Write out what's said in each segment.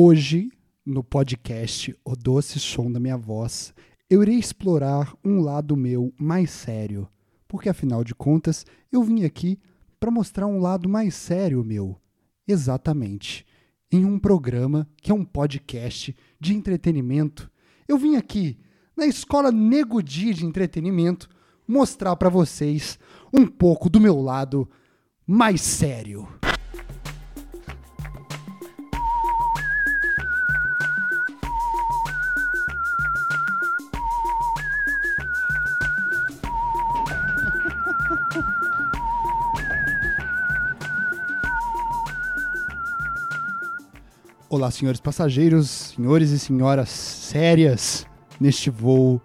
Hoje, no podcast O Doce Som da Minha Voz, eu irei explorar um lado meu mais sério, porque afinal de contas, eu vim aqui para mostrar um lado mais sério meu. Exatamente. Em um programa que é um podcast de entretenimento, eu vim aqui na escola Nego Di de entretenimento mostrar para vocês um pouco do meu lado mais sério. Olá, senhores passageiros, senhores e senhoras sérias neste voo.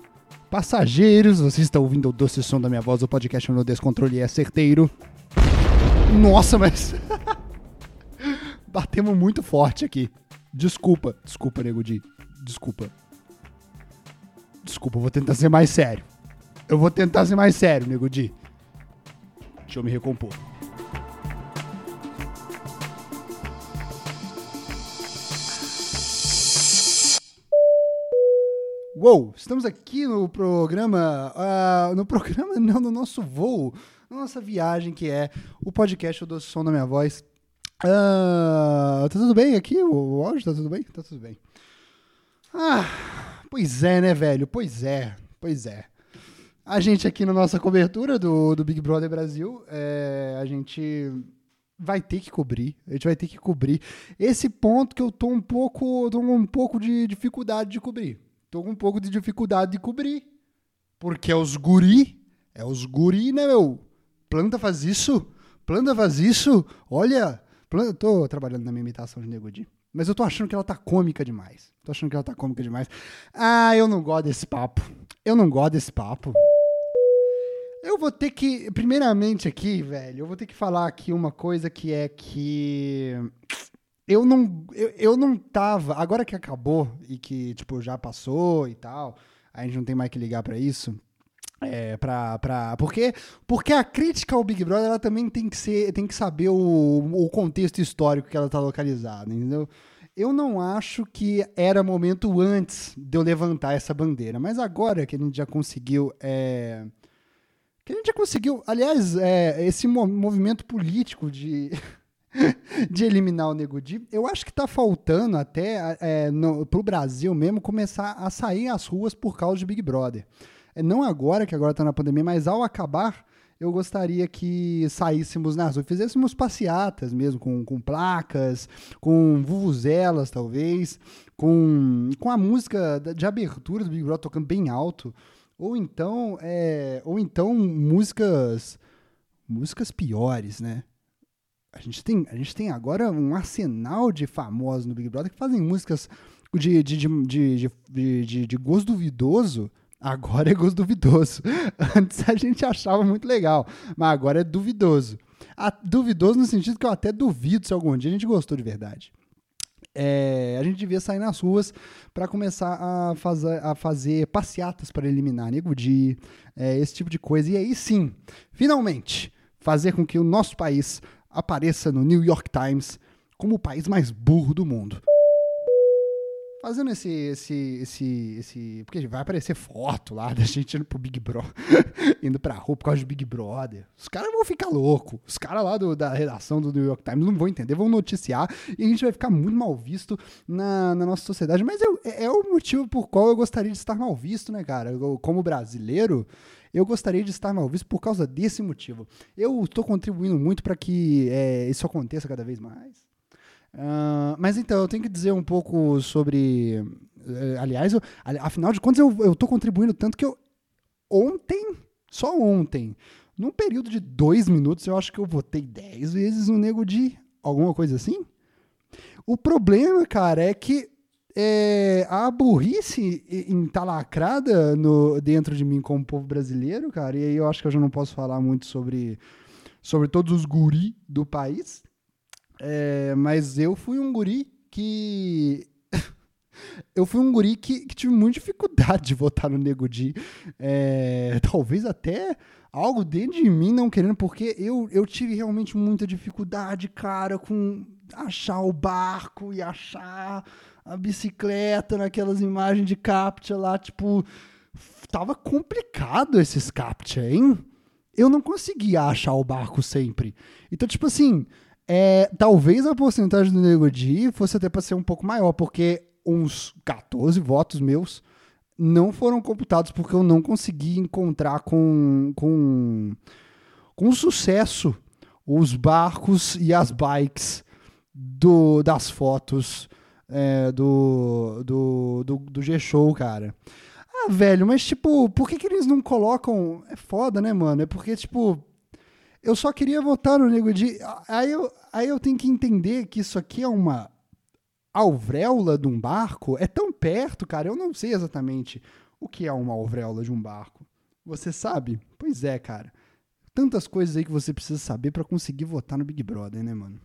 Passageiros, vocês estão ouvindo o doce som da minha voz, o podcast no descontrole é certeiro. Nossa, mas. Batemos muito forte aqui. Desculpa, desculpa, Nego Di. Desculpa. Desculpa, eu vou tentar ser mais sério. Eu vou tentar ser mais sério, Nego Di. Deixa eu me recompor. Uou, estamos aqui no programa, uh, no programa não, no nosso voo, na nossa viagem que é o podcast do Som da Minha Voz. Uh, tá tudo bem aqui? O, o áudio tá tudo bem? Tá tudo bem. Ah, pois é, né, velho? Pois é, pois é. A gente aqui na nossa cobertura do, do Big Brother Brasil, é, a gente vai ter que cobrir. A gente vai ter que cobrir esse ponto que eu tô um pouco, tô um pouco de dificuldade de cobrir tô com um pouco de dificuldade de cobrir. Porque é os guri, é os guri, né, meu? Planta faz isso, planta faz isso, olha. Planta, tô trabalhando na minha imitação de Negodi. Mas eu tô achando que ela tá cômica demais. Tô achando que ela tá cômica demais. Ah, eu não gosto desse papo. Eu não gosto desse papo. Eu vou ter que, primeiramente aqui, velho, eu vou ter que falar aqui uma coisa que é que eu não, eu, eu não tava. Agora que acabou e que, tipo, já passou e tal, a gente não tem mais que ligar para isso. É, pra, pra, porque, porque a crítica ao Big Brother ela também tem que, ser, tem que saber o, o contexto histórico que ela tá localizada, entendeu? Eu não acho que era momento antes de eu levantar essa bandeira, mas agora que a gente já conseguiu. É, que a gente já conseguiu. Aliás, é, esse movimento político de. de eliminar o Nego Di. Eu acho que está faltando até é, para o Brasil mesmo começar a sair às ruas por causa de Big Brother. É, não agora, que agora está na pandemia, mas ao acabar, eu gostaria que saíssemos nas ruas, fizéssemos passeatas mesmo, com, com placas, com vuvuzelas talvez, com, com a música de abertura do Big Brother tocando bem alto, ou então, é, ou então músicas músicas piores, né? A gente tem, a gente tem agora um arsenal de famosos no Big Brother que fazem músicas de, de, de, de, de, de gosto duvidoso. Agora é gosto duvidoso. Antes a gente achava muito legal, mas agora é duvidoso. A, duvidoso no sentido que eu até duvido se algum dia a gente gostou de verdade. É, a gente devia sair nas ruas para começar a fazer, a fazer passeatas para eliminar Nego Di, é, esse tipo de coisa. E aí sim, finalmente, fazer com que o nosso país apareça no New York Times como o país mais burro do mundo. Fazendo esse, esse, esse, esse. Porque vai aparecer foto lá da gente indo pro Big Brother, indo pra rua por causa do Big Brother. Os caras vão ficar loucos. Os caras lá do, da redação do New York Times não vão entender, vão noticiar e a gente vai ficar muito mal visto na, na nossa sociedade. Mas é, é o motivo por qual eu gostaria de estar mal visto, né, cara? Eu, como brasileiro, eu gostaria de estar mal visto por causa desse motivo. Eu estou contribuindo muito para que é, isso aconteça cada vez mais. Uh, mas então, eu tenho que dizer um pouco sobre. Uh, aliás, eu, afinal de contas, eu estou contribuindo tanto que eu. Ontem, só ontem, num período de dois minutos, eu acho que eu votei dez vezes no nego de alguma coisa assim. O problema, cara, é que é, a burrice entalacrada no, dentro de mim como povo brasileiro, cara, e aí eu acho que eu já não posso falar muito sobre, sobre todos os guri do país, é, mas eu fui um guri que. eu fui um guri que, que, tive muita dificuldade de votar no Nego Di. É, talvez até algo dentro de mim não querendo, porque eu, eu tive realmente muita dificuldade, cara, com achar o barco e achar a bicicleta naquelas imagens de captcha lá, tipo, tava complicado esses captcha, hein? Eu não conseguia achar o barco sempre. Então, tipo assim, é, talvez a porcentagem do Nego Di fosse até para ser um pouco maior, porque uns 14 votos meus não foram computados porque eu não consegui encontrar com, com, com sucesso os barcos e as bikes do, das fotos é, do, do, do, do G-Show, cara. Ah, velho, mas tipo, por que, que eles não colocam. É foda, né, mano? É porque, tipo, eu só queria votar no Nego de. Aí eu, aí eu tenho que entender que isso aqui é uma alvéola de um barco. É tão perto, cara. Eu não sei exatamente o que é uma alvéola de um barco. Você sabe? Pois é, cara. Tantas coisas aí que você precisa saber para conseguir votar no Big Brother, né, mano?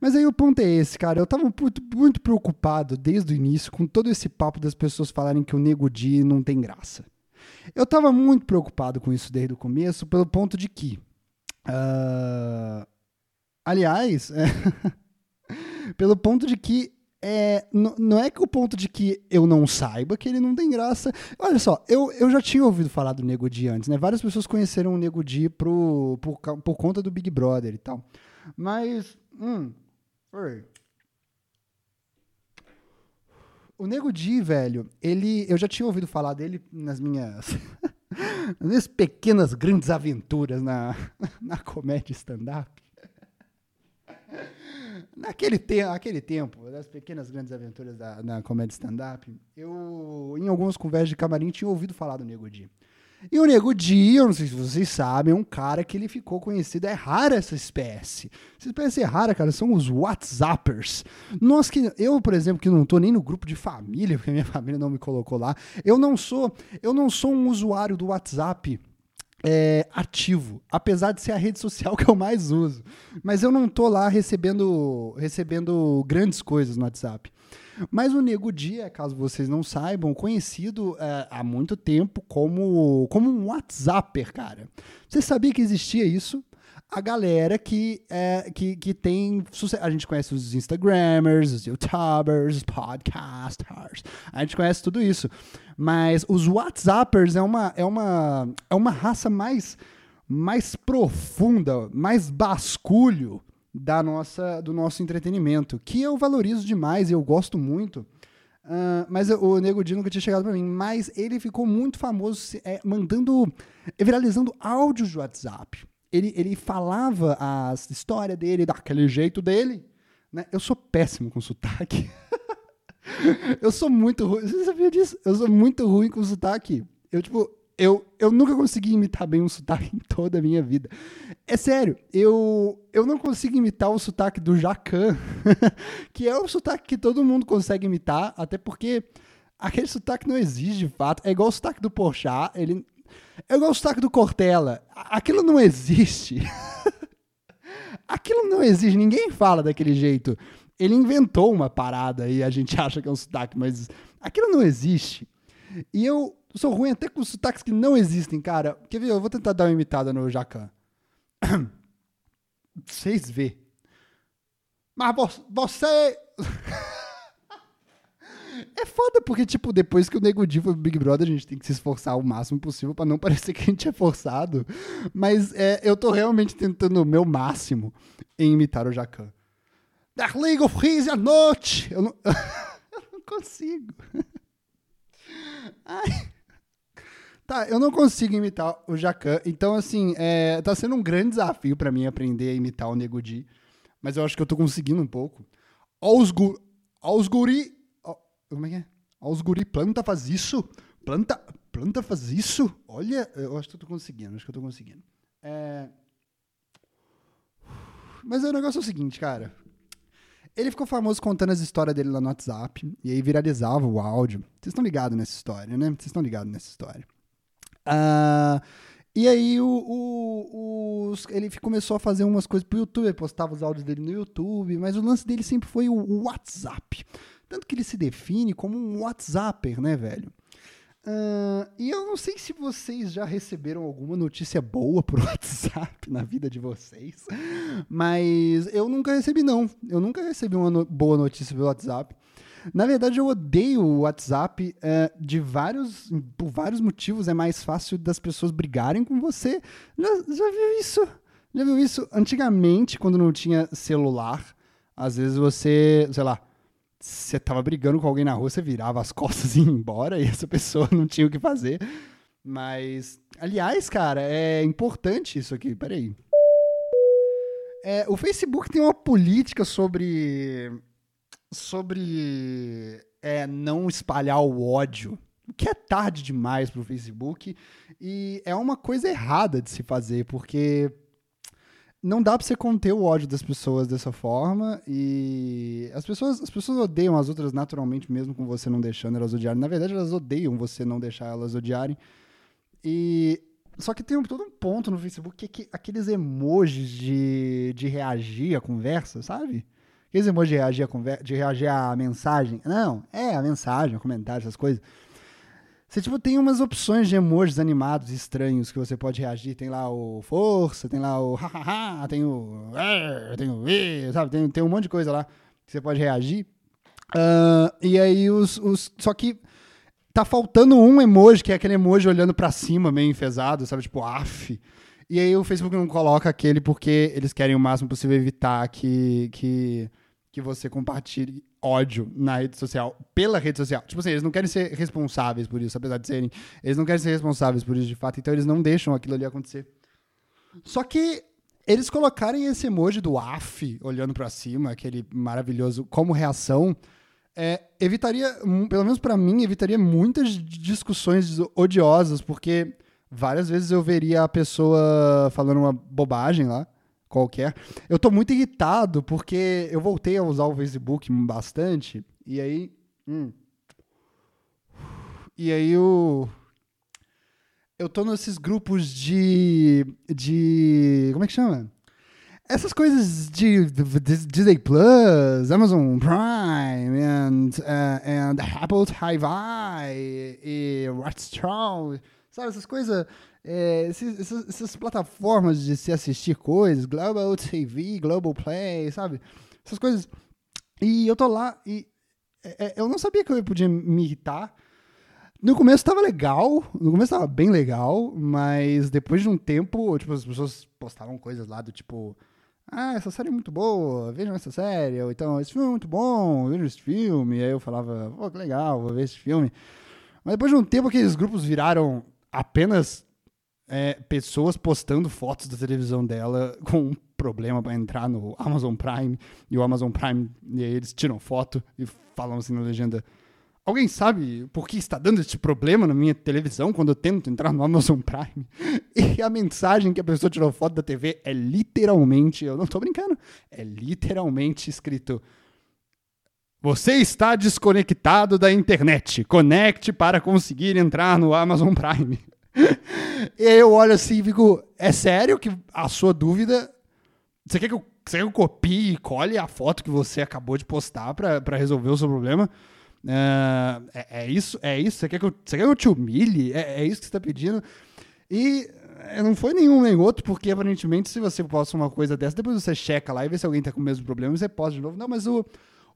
Mas aí o ponto é esse, cara. Eu tava muito, muito preocupado desde o início com todo esse papo das pessoas falarem que o Nego Di não tem graça. Eu tava muito preocupado com isso desde o começo, pelo ponto de que. Uh, aliás, pelo ponto de que é, não é que o ponto de que eu não saiba que ele não tem graça. Olha só, eu, eu já tinha ouvido falar do Nego Di antes, né? Várias pessoas conheceram o Nego Di pro, por, por conta do Big Brother e tal. Mas, hum, oi. O Nego Di, velho, ele, eu já tinha ouvido falar dele nas minhas, nas minhas pequenas grandes aventuras na, na comédia stand-up. Naquele te aquele tempo, das pequenas grandes aventuras da, da comédia stand-up, eu, em algumas conversas de camarim, tinha ouvido falar do Nego Di. E o Nego Di, eu não sei se vocês sabem, é um cara que ele ficou conhecido. É rara essa espécie. Essa espécie é rara, cara, são os WhatsAppers. Nós que, eu, por exemplo, que não tô nem no grupo de família, porque minha família não me colocou lá, eu não sou, eu não sou um usuário do WhatsApp é, ativo, apesar de ser a rede social que eu mais uso. Mas eu não tô lá recebendo, recebendo grandes coisas no WhatsApp. Mas o Nego Dia, caso vocês não saibam, conhecido é, há muito tempo como, como um WhatsApper, cara. Você sabia que existia isso? A galera que, é, que, que tem sucesso. A gente conhece os Instagrammers, os YouTubers, os podcasters. A gente conhece tudo isso. Mas os WhatsAppers é uma, é uma, é uma raça mais, mais profunda, mais basculho da nossa, do nosso entretenimento, que eu valorizo demais e eu gosto muito. Uh, mas o Nego Di nunca tinha chegado para mim. Mas ele ficou muito famoso é, mandando, viralizando áudios de WhatsApp ele, ele falava a história dele daquele jeito dele. Né? Eu sou péssimo com sotaque. eu sou muito ruim. Você sabia disso? Eu sou muito ruim com sotaque. Eu, tipo, eu, eu nunca consegui imitar bem um sotaque em toda a minha vida. É sério, eu, eu não consigo imitar o sotaque do Jacan, que é o sotaque que todo mundo consegue imitar, até porque aquele sotaque não existe de fato. É igual o sotaque do Porchat, ele é igual o sotaque do Cortella. Aquilo não existe. Aquilo não existe. Ninguém fala daquele jeito. Ele inventou uma parada e a gente acha que é um sotaque, mas aquilo não existe. E eu sou ruim até com sotaques que não existem, cara. Quer ver? Eu vou tentar dar uma imitada no Jacan. Vocês vê. Mas você. É foda, porque, tipo, depois que o Nego Di foi pro Big Brother, a gente tem que se esforçar o máximo possível para não parecer que a gente é forçado. Mas é, eu tô realmente tentando o meu máximo em imitar o Jacan. Der League of Freeze à noite! Eu não, eu não consigo. Ai. Tá, eu não consigo imitar o Jacan. Então, assim, é, tá sendo um grande desafio para mim aprender a imitar o Nego Di. Mas eu acho que eu tô conseguindo um pouco. Aos, gu, aos guri como é que é? Ó, os guri, planta faz isso. Planta, planta faz isso. Olha, eu acho que eu tô conseguindo, acho que eu tô conseguindo. É... Mas o negócio é o seguinte, cara. Ele ficou famoso contando as histórias dele lá no WhatsApp. E aí viralizava o áudio. Vocês estão ligados nessa história, né? Vocês estão ligados nessa história. Uh, e aí o, o, ele começou a fazer umas coisas pro YouTube. Postava os áudios dele no YouTube. Mas o lance dele sempre foi o WhatsApp. Tanto que ele se define como um WhatsApper, né, velho? Uh, e eu não sei se vocês já receberam alguma notícia boa por WhatsApp na vida de vocês, mas eu nunca recebi, não. Eu nunca recebi uma no boa notícia pelo WhatsApp. Na verdade, eu odeio o WhatsApp uh, de vários, por vários motivos. É mais fácil das pessoas brigarem com você. Já, já viu isso? Já viu isso? Antigamente, quando não tinha celular, às vezes você, sei lá, você tava brigando com alguém na rua, você virava as costas e ia embora, e essa pessoa não tinha o que fazer. Mas, aliás, cara, é importante isso aqui, peraí. É, o Facebook tem uma política sobre. sobre é, não espalhar o ódio. O que é tarde demais pro Facebook. E é uma coisa errada de se fazer, porque não dá pra você conter o ódio das pessoas dessa forma e as pessoas, as pessoas odeiam as outras naturalmente mesmo com você não deixando elas odiarem. Na verdade, elas odeiam você não deixar elas odiarem. E só que tem um, todo um ponto no Facebook que, é que aqueles emojis de, de reagir à conversa, sabe? Aqueles emojis de reagir à conversa, de reagir à mensagem. Não, é a mensagem, o comentário, essas coisas. Você, tipo, tem umas opções de emojis animados estranhos que você pode reagir. Tem lá o força, tem lá o hahaha, tem o tem o sabe? Tem, tem um monte de coisa lá que você pode reagir. Uh, e aí os, os... Só que tá faltando um emoji, que é aquele emoji olhando para cima, meio enfesado, sabe? Tipo, af. E aí o Facebook não coloca aquele porque eles querem o máximo possível evitar que, que, que você compartilhe ódio na rede social, pela rede social. Tipo assim, eles não querem ser responsáveis por isso, apesar de serem. Eles não querem ser responsáveis por isso de fato, então eles não deixam aquilo ali acontecer. Só que eles colocarem esse emoji do AF olhando para cima, aquele maravilhoso, como reação, é, evitaria, pelo menos para mim, evitaria muitas discussões odiosas, porque várias vezes eu veria a pessoa falando uma bobagem lá qualquer. Eu tô muito irritado porque eu voltei a usar o Facebook bastante e aí. Hum, e aí eu. Eu tô nesses grupos de. de. Como é que chama? Essas coisas de, Disney Plus, Amazon Prime, and, uh, and Apple TV e Watchtower, sabe? Essas coisas é, esses, essas, essas, plataformas de se assistir coisas, Global TV, Global Play, sabe? Essas coisas. E eu tô lá e é, é, eu não sabia que eu podia me irritar. No começo tava legal, no começo tava bem legal, mas depois de um tempo, tipo, as pessoas postavam coisas lá do tipo, ah, essa série é muito boa, vejam essa série, ou então, esse filme é muito bom, vejam esse filme, e aí eu falava, pô, que legal, vou ver esse filme. Mas depois de um tempo aqueles grupos viraram apenas é, pessoas postando fotos da televisão dela com um problema para entrar no Amazon Prime e o Amazon Prime e aí eles tiram foto e falam assim na legenda Alguém sabe por que está dando este problema na minha televisão quando eu tento entrar no Amazon Prime? E a mensagem que a pessoa tirou foto da TV é literalmente, eu não estou brincando, é literalmente escrito: Você está desconectado da internet. Conecte para conseguir entrar no Amazon Prime e aí eu olho assim e fico, é sério que a sua dúvida. Você quer que eu, você quer que eu copie e colhe a foto que você acabou de postar para resolver o seu problema? Uh, é, é, isso? É isso? Você quer que eu, você quer que eu te humilhe? É, é isso que você está pedindo? E é, não foi nenhum nem outro, porque aparentemente, se você posta uma coisa dessa, depois você checa lá e vê se alguém está com o mesmo problema e você posta de novo. Não, mas o,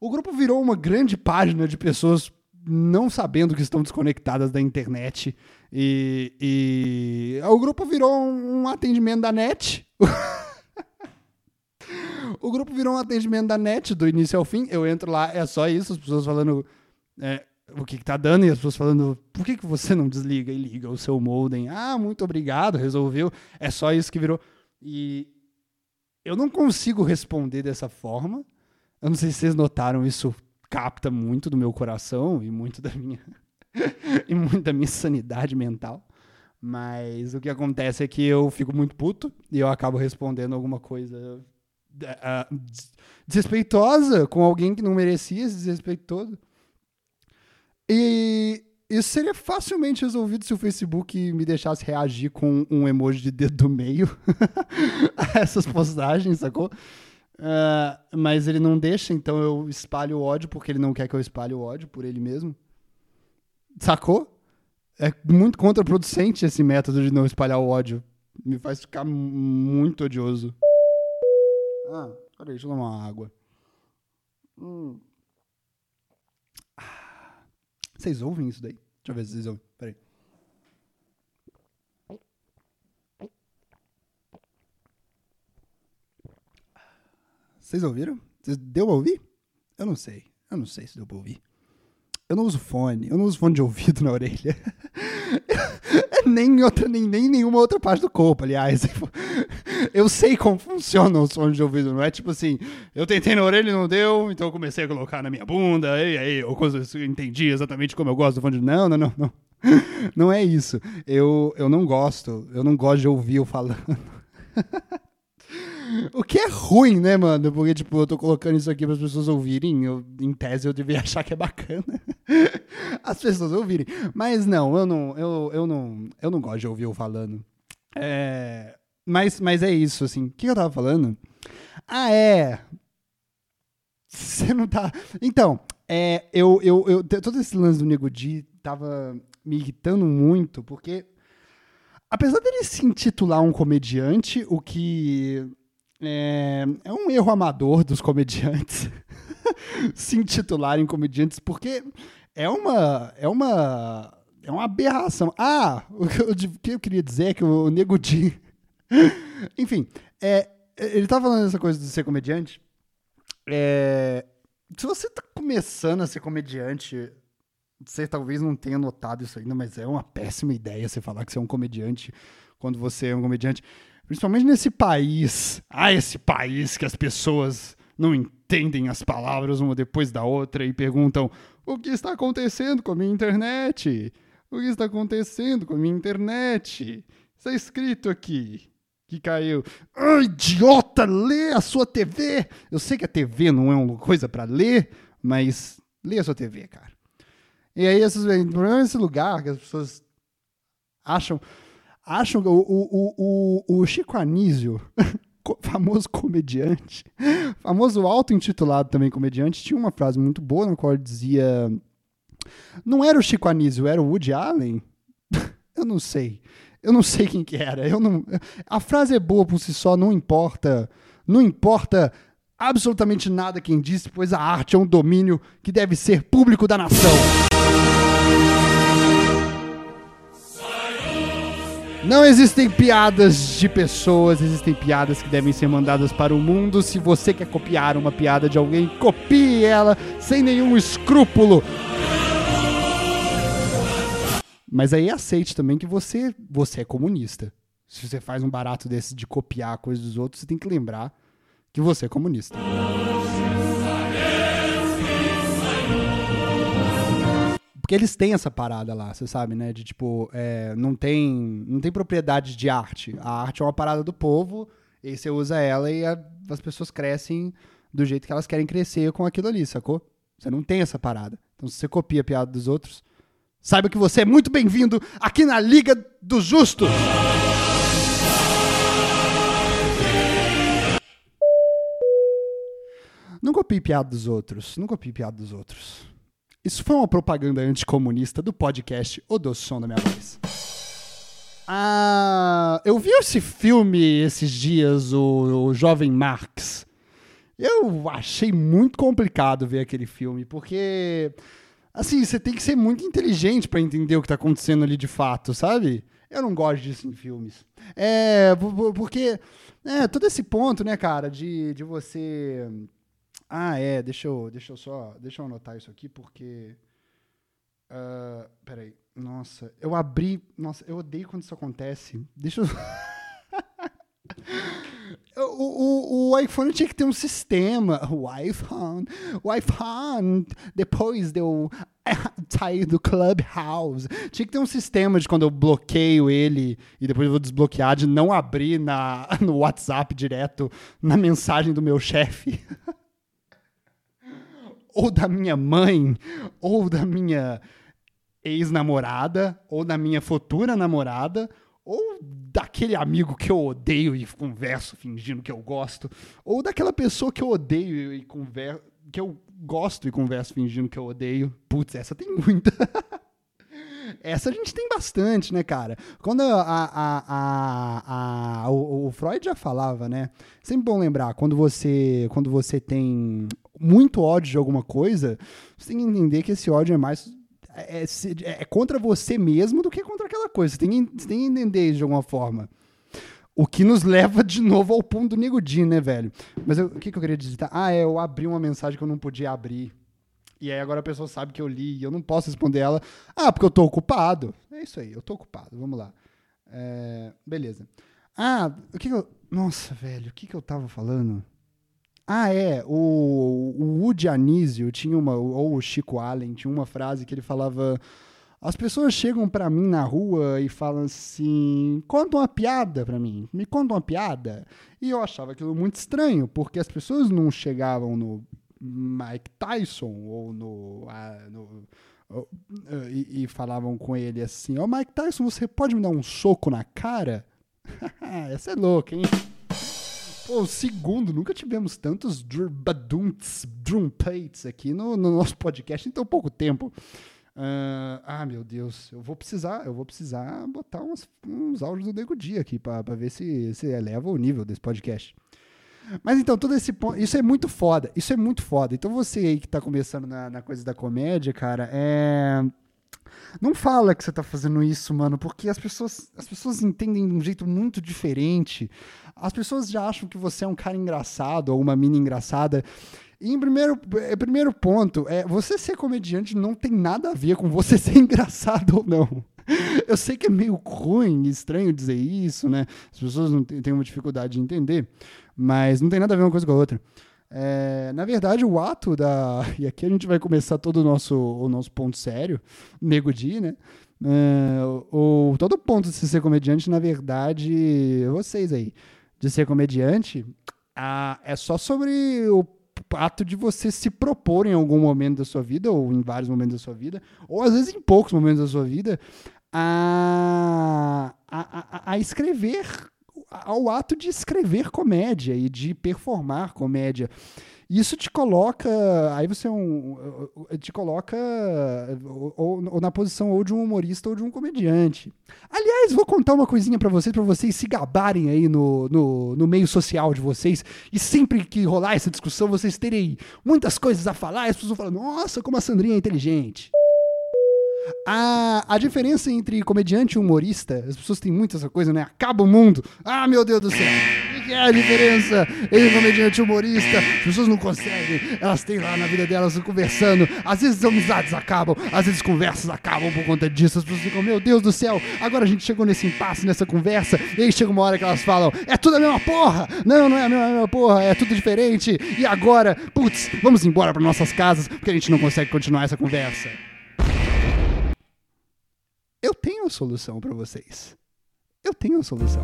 o grupo virou uma grande página de pessoas não sabendo que estão desconectadas da internet. E, e o grupo virou um atendimento da net. o grupo virou um atendimento da net do início ao fim. Eu entro lá, é só isso, as pessoas falando é, o que, que tá dando, e as pessoas falando por que, que você não desliga e liga o seu modem? Ah, muito obrigado, resolveu. É só isso que virou. E eu não consigo responder dessa forma. Eu não sei se vocês notaram isso capta muito do meu coração e muito da minha e muito da minha sanidade mental. Mas o que acontece é que eu fico muito puto e eu acabo respondendo alguma coisa uh, desrespeitosa com alguém que não merecia esse desrespeito todo. E isso seria facilmente resolvido se o Facebook me deixasse reagir com um emoji de dedo do meio a essas postagens, sacou? Uh, mas ele não deixa, então eu espalho o ódio porque ele não quer que eu espalhe o ódio por ele mesmo. Sacou? É muito contraproducente esse método de não espalhar o ódio. Me faz ficar muito odioso. Ah, peraí, deixa eu tomar uma água. Hum. Vocês ouvem isso daí? Deixa eu ver se vocês ouvem. Peraí. Vocês ouviram? Deu pra ouvir? Eu não sei. Eu não sei se deu pra ouvir. Eu não uso fone. Eu não uso fone de ouvido na orelha. nem, outra, nem, nem nenhuma outra parte do corpo, aliás. Eu sei como funcionam os fones de ouvido. Não é tipo assim, eu tentei na orelha e não deu, então eu comecei a colocar na minha bunda, e aí eu, entendi exatamente como eu gosto do fone de... Não, não, não, não. Não é isso. Eu, eu não gosto. Eu não gosto de ouvir eu falando. O que é ruim, né, mano? Porque, tipo, eu tô colocando isso aqui para as pessoas ouvirem. Eu, em tese, eu devia achar que é bacana. As pessoas ouvirem. Mas não, eu não, eu, eu não, eu não gosto de ouvir eu falando. É, mas, mas é isso, assim. O que eu tava falando? Ah, é. Você não tá. Então, é, eu, eu, eu, todo esse lance do Nego Di tava me irritando muito, porque apesar dele se intitular um comediante, o que é, é um erro amador dos comediantes se intitularem comediantes, porque é uma. É uma. É uma aberração. Ah, o que eu queria dizer é que o Nego Di. Enfim, é, ele tá falando essa coisa de ser comediante. É, se você tá começando a ser comediante, você talvez não tenha notado isso ainda, mas é uma péssima ideia você falar que você é um comediante quando você é um comediante. Principalmente nesse país. Ah, esse país que as pessoas não entendem as palavras uma depois da outra e perguntam: o que está acontecendo com a minha internet? O que está acontecendo com a minha internet? Está escrito aqui que caiu. Ah, idiota, lê a sua TV! Eu sei que a TV não é uma coisa para ler, mas lê a sua TV, cara. E aí, esses, esse lugar que as pessoas acham acham que o, o, o, o Chico Anísio, famoso comediante, famoso auto-intitulado também comediante, tinha uma frase muito boa na qual ele dizia: Não era o Chico Anísio, era o Woody Allen? Eu não sei. Eu não sei quem que era. Eu não... A frase é boa por si só, não importa. Não importa absolutamente nada quem disse, pois a arte é um domínio que deve ser público da nação. Não existem piadas de pessoas, existem piadas que devem ser mandadas para o mundo. Se você quer copiar uma piada de alguém, copie ela sem nenhum escrúpulo. Mas aí aceite também que você, você é comunista. Se você faz um barato desse de copiar coisas dos outros, você tem que lembrar que você é comunista. Porque eles têm essa parada lá, você sabe, né? De tipo, é, não, tem, não tem propriedade de arte. A arte é uma parada do povo, e você usa ela e a, as pessoas crescem do jeito que elas querem crescer com aquilo ali, sacou? Você não tem essa parada. Então, se você copia a piada dos outros, saiba que você é muito bem-vindo aqui na Liga dos Justos! Não copie piada dos outros. Não copie piada dos outros. Isso foi uma propaganda anticomunista do podcast O Doce Som da Minha Voz. Ah, eu vi esse filme esses dias, o, o Jovem Marx. Eu achei muito complicado ver aquele filme, porque assim, você tem que ser muito inteligente para entender o que tá acontecendo ali de fato, sabe? Eu não gosto disso em filmes. É, porque é, todo esse ponto, né, cara, de, de você ah, é, deixa eu, deixa eu só, deixa eu anotar isso aqui porque uh, peraí, nossa, eu abri, nossa, eu odeio quando isso acontece. Deixa eu O, o, o, iPhone tinha que ter um sistema. O iPhone. O iPhone. Depois deu. sair do Clubhouse. Tinha que ter um sistema de quando eu bloqueio ele e depois eu vou desbloquear, de não abrir na, no WhatsApp direto na mensagem do meu chefe. Ou da minha mãe, ou da minha ex-namorada, ou da minha futura namorada, ou daquele amigo que eu odeio e converso fingindo que eu gosto, ou daquela pessoa que eu odeio e converso, que eu gosto e converso fingindo que eu odeio. Putz, essa tem muita. Essa a gente tem bastante, né, cara? Quando a, a, a, a o, o, Freud já falava, né? Sempre bom lembrar, quando você, quando você tem muito ódio de alguma coisa, você tem que entender que esse ódio é mais é, é, é, contra você mesmo do que contra aquela coisa. Você tem, você tem que entender isso de alguma forma. O que nos leva de novo ao ponto do Nego né, velho? Mas eu, o que, que eu queria digitar? Ah, é, eu abri uma mensagem que eu não podia abrir. E aí agora a pessoa sabe que eu li e eu não posso responder ela. Ah, porque eu tô ocupado. É isso aí, eu tô ocupado. Vamos lá. É, beleza. Ah, o que, que eu. Nossa, velho, o que, que eu tava falando? Ah, é. O, o Woody Anísio tinha uma. Ou o Chico Allen tinha uma frase que ele falava. As pessoas chegam para mim na rua e falam assim: conta uma piada para mim, me conta uma piada. E eu achava aquilo muito estranho, porque as pessoas não chegavam no Mike Tyson ou no. Ah, no e, e, falavam com ele assim: Ó, oh, Mike Tyson, você pode me dar um soco na cara? Essa é louca, hein? Pô, segundo, nunca tivemos tantos badunts, drumpates aqui no, no nosso podcast em tão pouco tempo. Uh, ah, meu Deus, eu vou precisar, eu vou precisar botar uns, uns áudios do Nego Dia aqui para ver se, se eleva o nível desse podcast. Mas então, todo esse ponto. Isso é muito foda. Isso é muito foda. Então, você aí que tá começando na, na coisa da comédia, cara, é. Não fala que você tá fazendo isso, mano, porque as pessoas, as pessoas entendem de um jeito muito diferente. As pessoas já acham que você é um cara engraçado ou uma mina engraçada. E em primeiro, é, primeiro ponto, é, você ser comediante não tem nada a ver com você ser engraçado ou não. Eu sei que é meio ruim, estranho dizer isso, né? As pessoas não têm uma dificuldade de entender, mas não tem nada a ver uma coisa com a outra. É, na verdade, o ato da. E aqui a gente vai começar todo o nosso, o nosso ponto sério, nego de, né? É, o, todo ponto de ser comediante, na verdade, vocês aí, de ser comediante, a, é só sobre o ato de você se propor em algum momento da sua vida, ou em vários momentos da sua vida, ou às vezes em poucos momentos da sua vida, a, a, a, escrever, ao ato de escrever comédia e de performar comédia. Isso te coloca. Aí você é um. Te coloca ou, ou, na posição ou de um humorista ou de um comediante. Aliás, vou contar uma coisinha para vocês, para vocês se gabarem aí no, no, no, meio social de vocês. E sempre que rolar essa discussão, vocês terem muitas coisas a falar, as pessoas vão falar: nossa, como a Sandrinha é inteligente. A, a diferença entre comediante e humorista, as pessoas têm muito essa coisa, né? Acaba o mundo. Ah, meu Deus do céu. O que é a diferença entre comediante e humorista? As pessoas não conseguem. Elas têm lá na vida delas conversando. Às vezes amizades acabam, às vezes conversas acabam por conta disso. As pessoas ficam, meu Deus do céu, agora a gente chegou nesse impasse, nessa conversa. E aí chega uma hora que elas falam, é tudo a mesma porra. Não, não é a mesma, porra, é tudo diferente. E agora, putz, vamos embora para nossas casas, porque a gente não consegue continuar essa conversa. Eu tenho solução para vocês. Eu tenho solução.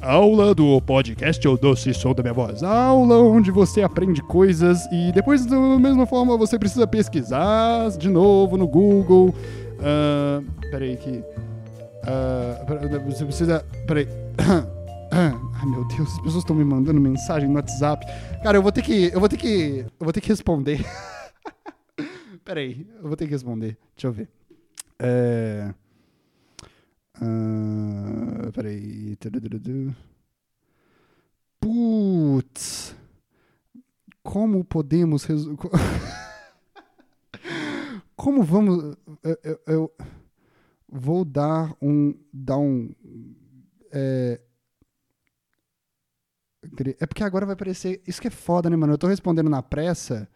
Aula do podcast O Doce Som da Minha Voz. Aula onde você aprende coisas e depois, da mesma forma, você precisa pesquisar de novo no Google. Uh, peraí que. Uh, você precisa. Peraí. Ai meu Deus, as pessoas estão me mandando mensagem no WhatsApp. Cara, eu vou ter que. Eu vou ter que. Eu vou ter que responder. Peraí, eu vou ter que responder. Deixa eu ver. É... Uh, peraí. Putz. Como podemos. Resu... Como vamos. Eu, eu, eu, vou dar um. Dar um. É... é porque agora vai parecer. Isso que é foda, né, mano? Eu tô respondendo na pressa.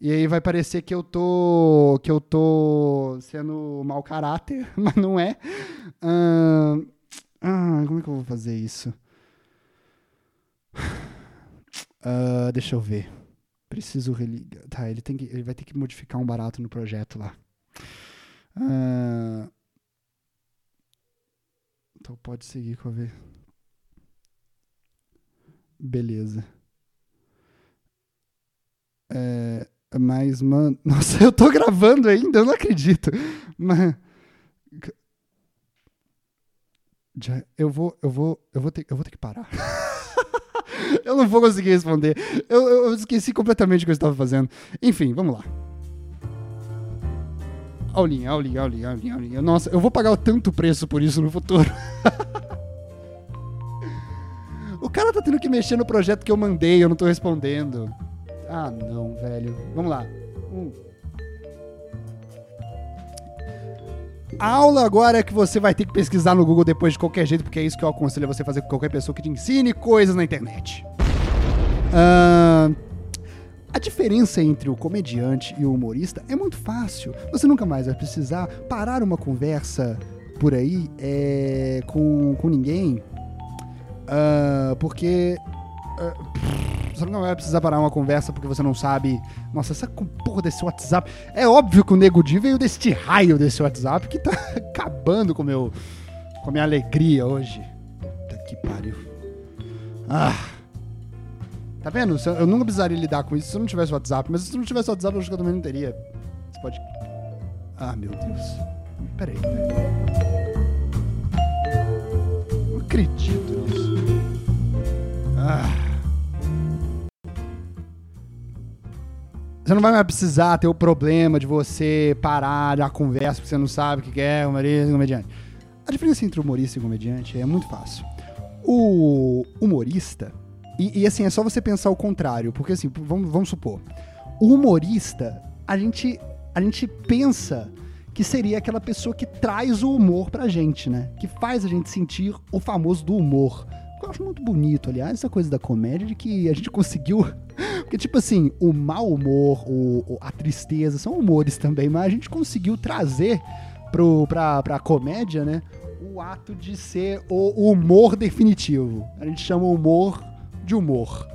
E aí vai parecer que eu tô que eu tô sendo mau caráter, mas não é. Ah, como é que eu vou fazer isso? Uh, deixa eu ver. Preciso religar. Tá, ele, tem que, ele vai ter que modificar um barato no projeto lá. Uh, então pode seguir com a ver. Beleza. É, mas, mano. Nossa, eu tô gravando ainda, eu não acredito. Mas. Eu vou, eu vou, eu vou ter, eu vou ter que parar. eu não vou conseguir responder. Eu, eu, esqueci completamente o que eu estava fazendo. Enfim, vamos lá. Aulinha, aulinha, aulinha, aulinha, aulinha. Nossa, eu vou pagar tanto preço por isso no futuro. o cara tá tendo que mexer no projeto que eu mandei, eu não tô respondendo. Ah, não, velho. Vamos lá. Um. A aula agora é que você vai ter que pesquisar no Google depois de qualquer jeito, porque é isso que eu aconselho você fazer com qualquer pessoa que te ensine coisas na internet. Uh, a diferença entre o comediante e o humorista é muito fácil. Você nunca mais vai precisar parar uma conversa por aí é, com, com ninguém, uh, porque. Uh, você não vai precisar parar uma conversa porque você não sabe. Nossa, essa porra desse WhatsApp. É óbvio que o Nego Di veio deste raio desse WhatsApp que tá acabando com, meu, com a minha alegria hoje. Puta que pariu. Ah. Tá vendo? Eu nunca precisaria lidar com isso se eu não tivesse WhatsApp. Mas se eu não tivesse WhatsApp, eu acho que eu também não teria. Você pode. Ah, meu Deus. Peraí. Não acredito nisso. Ah. Você não vai mais precisar ter o problema de você parar a conversa porque você não sabe o que é humorista e comediante. A diferença entre humorista e comediante é muito fácil. O humorista, e, e, assim, é só você pensar o contrário, porque assim, vamos, vamos supor, o humorista, a gente, a gente pensa que seria aquela pessoa que traz o humor pra gente, né? Que faz a gente sentir o famoso do humor. Eu acho muito bonito, aliás, essa coisa da comédia de que a gente conseguiu. Porque, tipo assim, o mau humor, o, a tristeza são humores também, mas a gente conseguiu trazer pro, pra, pra comédia, né? O ato de ser o humor definitivo. A gente chama o humor de humor.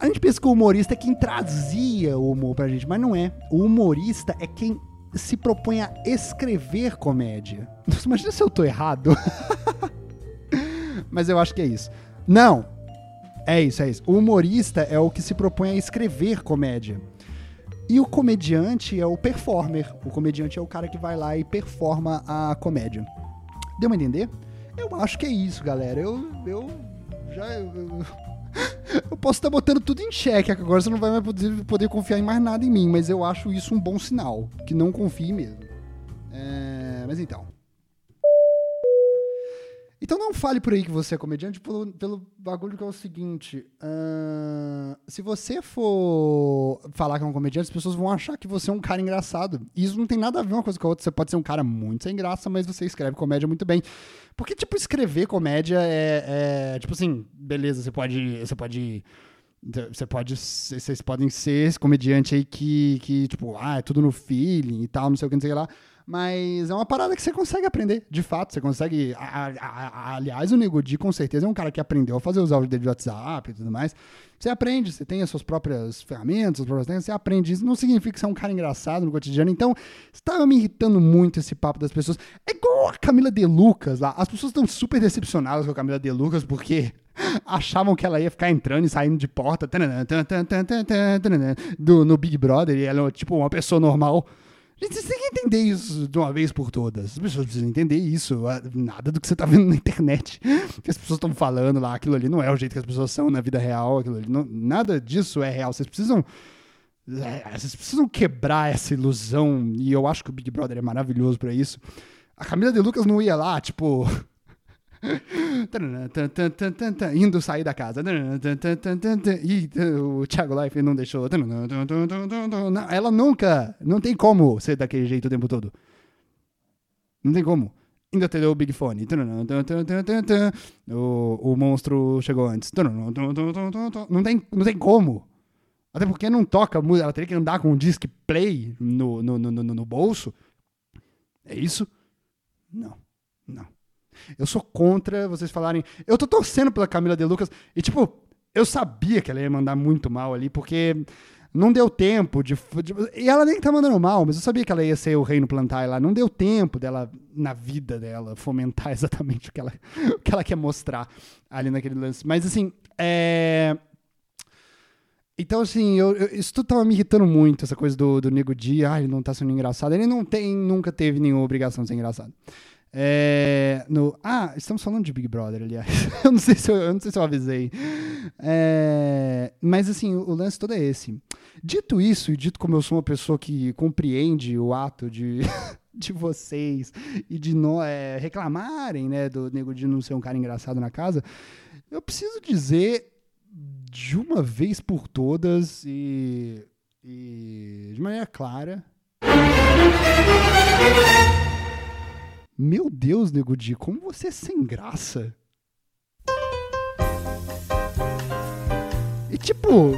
A gente pensa que o humorista é quem trazia o humor pra gente, mas não é. O humorista é quem se propõe a escrever comédia. Imagina se eu tô errado. mas eu acho que é isso. Não! É isso, é isso. O humorista é o que se propõe a escrever comédia. E o comediante é o performer. O comediante é o cara que vai lá e performa a comédia. Deu pra entender? Eu acho que é isso, galera. Eu, eu já. Eu, eu posso estar botando tudo em xeque, agora você não vai mais poder, poder confiar em mais nada em mim, mas eu acho isso um bom sinal. Que não confie mesmo. É, mas então. Então não fale por aí que você é comediante pelo, pelo bagulho que é o seguinte. Uh, se você for falar que é um comediante, as pessoas vão achar que você é um cara engraçado. E isso não tem nada a ver uma coisa com a outra. Você pode ser um cara muito sem graça, mas você escreve comédia muito bem. Porque, tipo, escrever comédia é. é tipo assim, beleza, você pode. Você pode. Você pode. Vocês podem ser esse comediante aí que, que, tipo, ah, é tudo no feeling e tal, não sei o que, não sei o que lá. Mas é uma parada que você consegue aprender, de fato. Você consegue. A, a, a, aliás, o Nego Di, com certeza, é um cara que aprendeu a fazer os áudios dele de WhatsApp e tudo mais. Você aprende, você tem as suas próprias ferramentas, as próprias você aprende. Isso não significa que você é um cara engraçado no cotidiano. Então, estava me irritando muito esse papo das pessoas. É igual a Camila De Lucas lá. As pessoas estão super decepcionadas com a Camila De Lucas porque achavam que ela ia ficar entrando e saindo de porta do, no Big Brother e ela é tipo uma pessoa normal. Gente, você tem que entender isso de uma vez por todas. As pessoas precisam entender isso. Ah, nada do que você está vendo na internet, que as pessoas estão falando lá, aquilo ali não é o jeito que as pessoas são na vida real. Aquilo ali, não, nada disso é real. Vocês precisam. É, vocês precisam quebrar essa ilusão. E eu acho que o Big Brother é maravilhoso para isso. A Camila de Lucas não ia lá, tipo. indo sair da casa. E o Thiago Life não deixou. Ela nunca. Não tem como ser daquele jeito o tempo todo. Não tem como. Ainda teve o Big Fone. O, o monstro chegou antes. Não tem, não tem como. Até porque não toca música. Ela teria que andar com um disc play no, no, no, no, no bolso. É isso? Não. Não. Eu sou contra vocês falarem. Eu tô torcendo pela Camila De Lucas. E, tipo, eu sabia que ela ia mandar muito mal ali, porque não deu tempo de, de, E ela nem tá mandando mal, mas eu sabia que ela ia ser o reino plantar lá. Não deu tempo dela, na vida dela, fomentar exatamente o que ela, o que ela quer mostrar ali naquele lance. Mas, assim, é. Então, assim, eu, eu, isso tudo tava me irritando muito, essa coisa do, do Nego Dia, ah, ele não tá sendo engraçado. Ele não tem, nunca teve nenhuma obrigação de ser engraçado. É, no, ah, estamos falando de Big Brother, aliás. eu, não sei se eu, eu não sei se eu avisei. É, mas assim, o, o lance todo é esse. Dito isso, e dito como eu sou uma pessoa que compreende o ato de, de vocês e de no, é, reclamarem, né, do nego de não ser um cara engraçado na casa, eu preciso dizer de uma vez por todas e, e de maneira clara. Meu Deus, Nego Di, como você é sem graça. E tipo,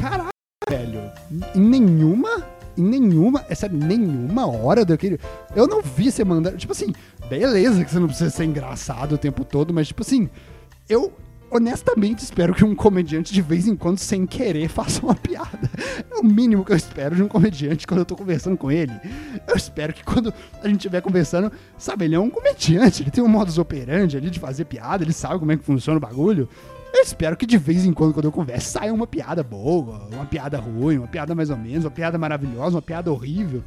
caralho, velho, em nenhuma, em nenhuma, é nenhuma hora daquele. Eu não vi você mandar. Tipo assim, beleza que você não precisa ser engraçado o tempo todo, mas tipo assim, eu honestamente espero que um comediante de vez em quando, sem querer, faça uma piada. É o mínimo que eu espero de um comediante quando eu tô conversando com ele. Eu espero que quando a gente estiver conversando, sabe, ele é um comediante, ele tem um modus operandi ali de fazer piada, ele sabe como é que funciona o bagulho. Eu espero que de vez em quando, quando eu converso, saia uma piada boa, uma piada ruim, uma piada mais ou menos, uma piada maravilhosa, uma piada horrível.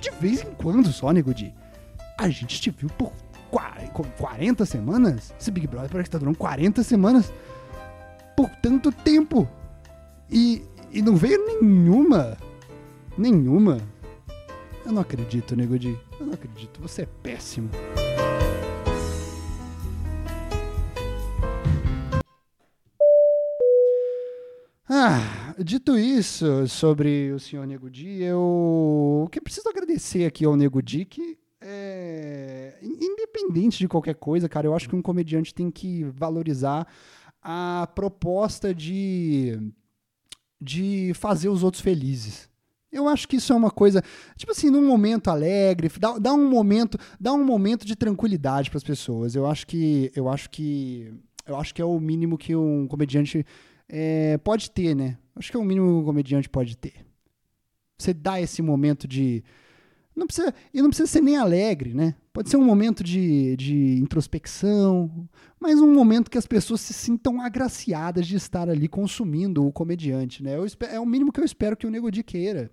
De vez em quando só, nego de. A gente te viu por 40 semanas? Esse Big Brother parece que tá durando 40 semanas por tanto tempo. E, e não veio nenhuma. Nenhuma. Eu não acredito, Nego Di. Eu não acredito. Você é péssimo. Ah, dito isso sobre o senhor Nego Di, eu que preciso agradecer aqui ao Nego Di que é, independente de qualquer coisa, cara, eu acho que um comediante tem que valorizar a proposta de, de fazer os outros felizes. Eu acho que isso é uma coisa, tipo assim, num momento alegre, dá, dá um momento, dá um momento de tranquilidade para as pessoas. Eu acho que, eu acho que, eu acho que é o mínimo que um comediante é, pode ter, né? Acho que é o mínimo que um comediante pode ter. Você dá esse momento de não precisa, e não precisa ser nem alegre, né? Pode ser um momento de, de introspecção, mas um momento que as pessoas se sintam agraciadas de estar ali consumindo o comediante, né? Espero, é o mínimo que eu espero que o Nego Di queira.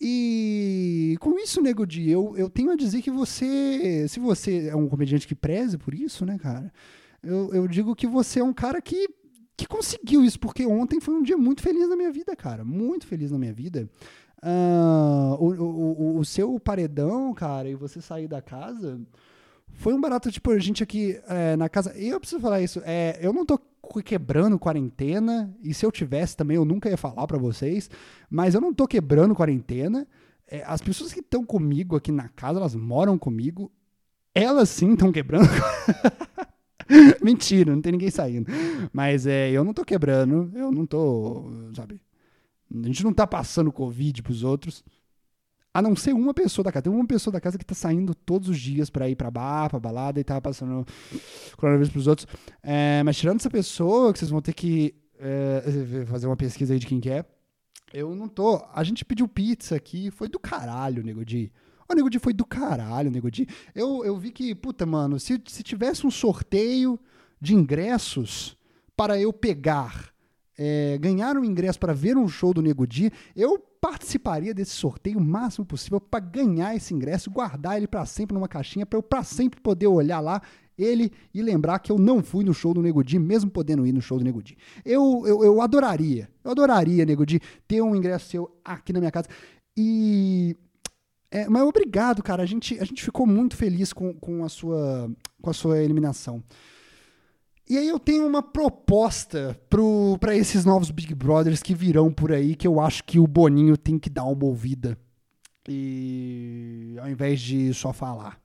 E com isso, Nego Di, eu, eu tenho a dizer que você, se você é um comediante que preze por isso, né, cara? Eu, eu digo que você é um cara que, que conseguiu isso, porque ontem foi um dia muito feliz na minha vida, cara. Muito feliz na minha vida. Uh, o, o, o, seu paredão, cara, e você sair da casa, foi um barato, tipo, a gente aqui é, na casa. E eu preciso falar isso, é, eu não tô quebrando quarentena, e se eu tivesse também eu nunca ia falar para vocês, mas eu não tô quebrando quarentena. É, as pessoas que estão comigo aqui na casa, elas moram comigo, elas sim estão quebrando. Mentira, não tem ninguém saindo. Mas é, eu não tô quebrando, eu não tô, sabe? A gente não tá passando Covid pros outros. A não ser uma pessoa da casa. Tem uma pessoa da casa que tá saindo todos os dias para ir pra bar, pra balada e tá passando coronavírus pros outros. É, mas tirando essa pessoa, que vocês vão ter que é, fazer uma pesquisa aí de quem que é. Eu não tô. A gente pediu pizza aqui, foi do caralho, Nego Di. O Nego Di foi do caralho, Nego Di. Eu, eu vi que, puta, mano, se, se tivesse um sorteio de ingressos para eu pegar é, ganhar um ingresso para ver um show do Nego Di, eu participaria desse sorteio o máximo possível para ganhar esse ingresso, guardar ele para sempre numa caixinha, para eu para sempre poder olhar lá ele e lembrar que eu não fui no show do Nego Di, mesmo podendo ir no show do Nego Di. Eu, eu, eu adoraria, eu adoraria, Nego Di, ter um ingresso seu aqui na minha casa. E é, mas obrigado, cara. A gente, a gente ficou muito feliz com, com, a sua, com a sua eliminação. E aí eu tenho uma proposta para esses novos Big Brothers que virão por aí, que eu acho que o Boninho tem que dar uma ouvida. E ao invés de só falar.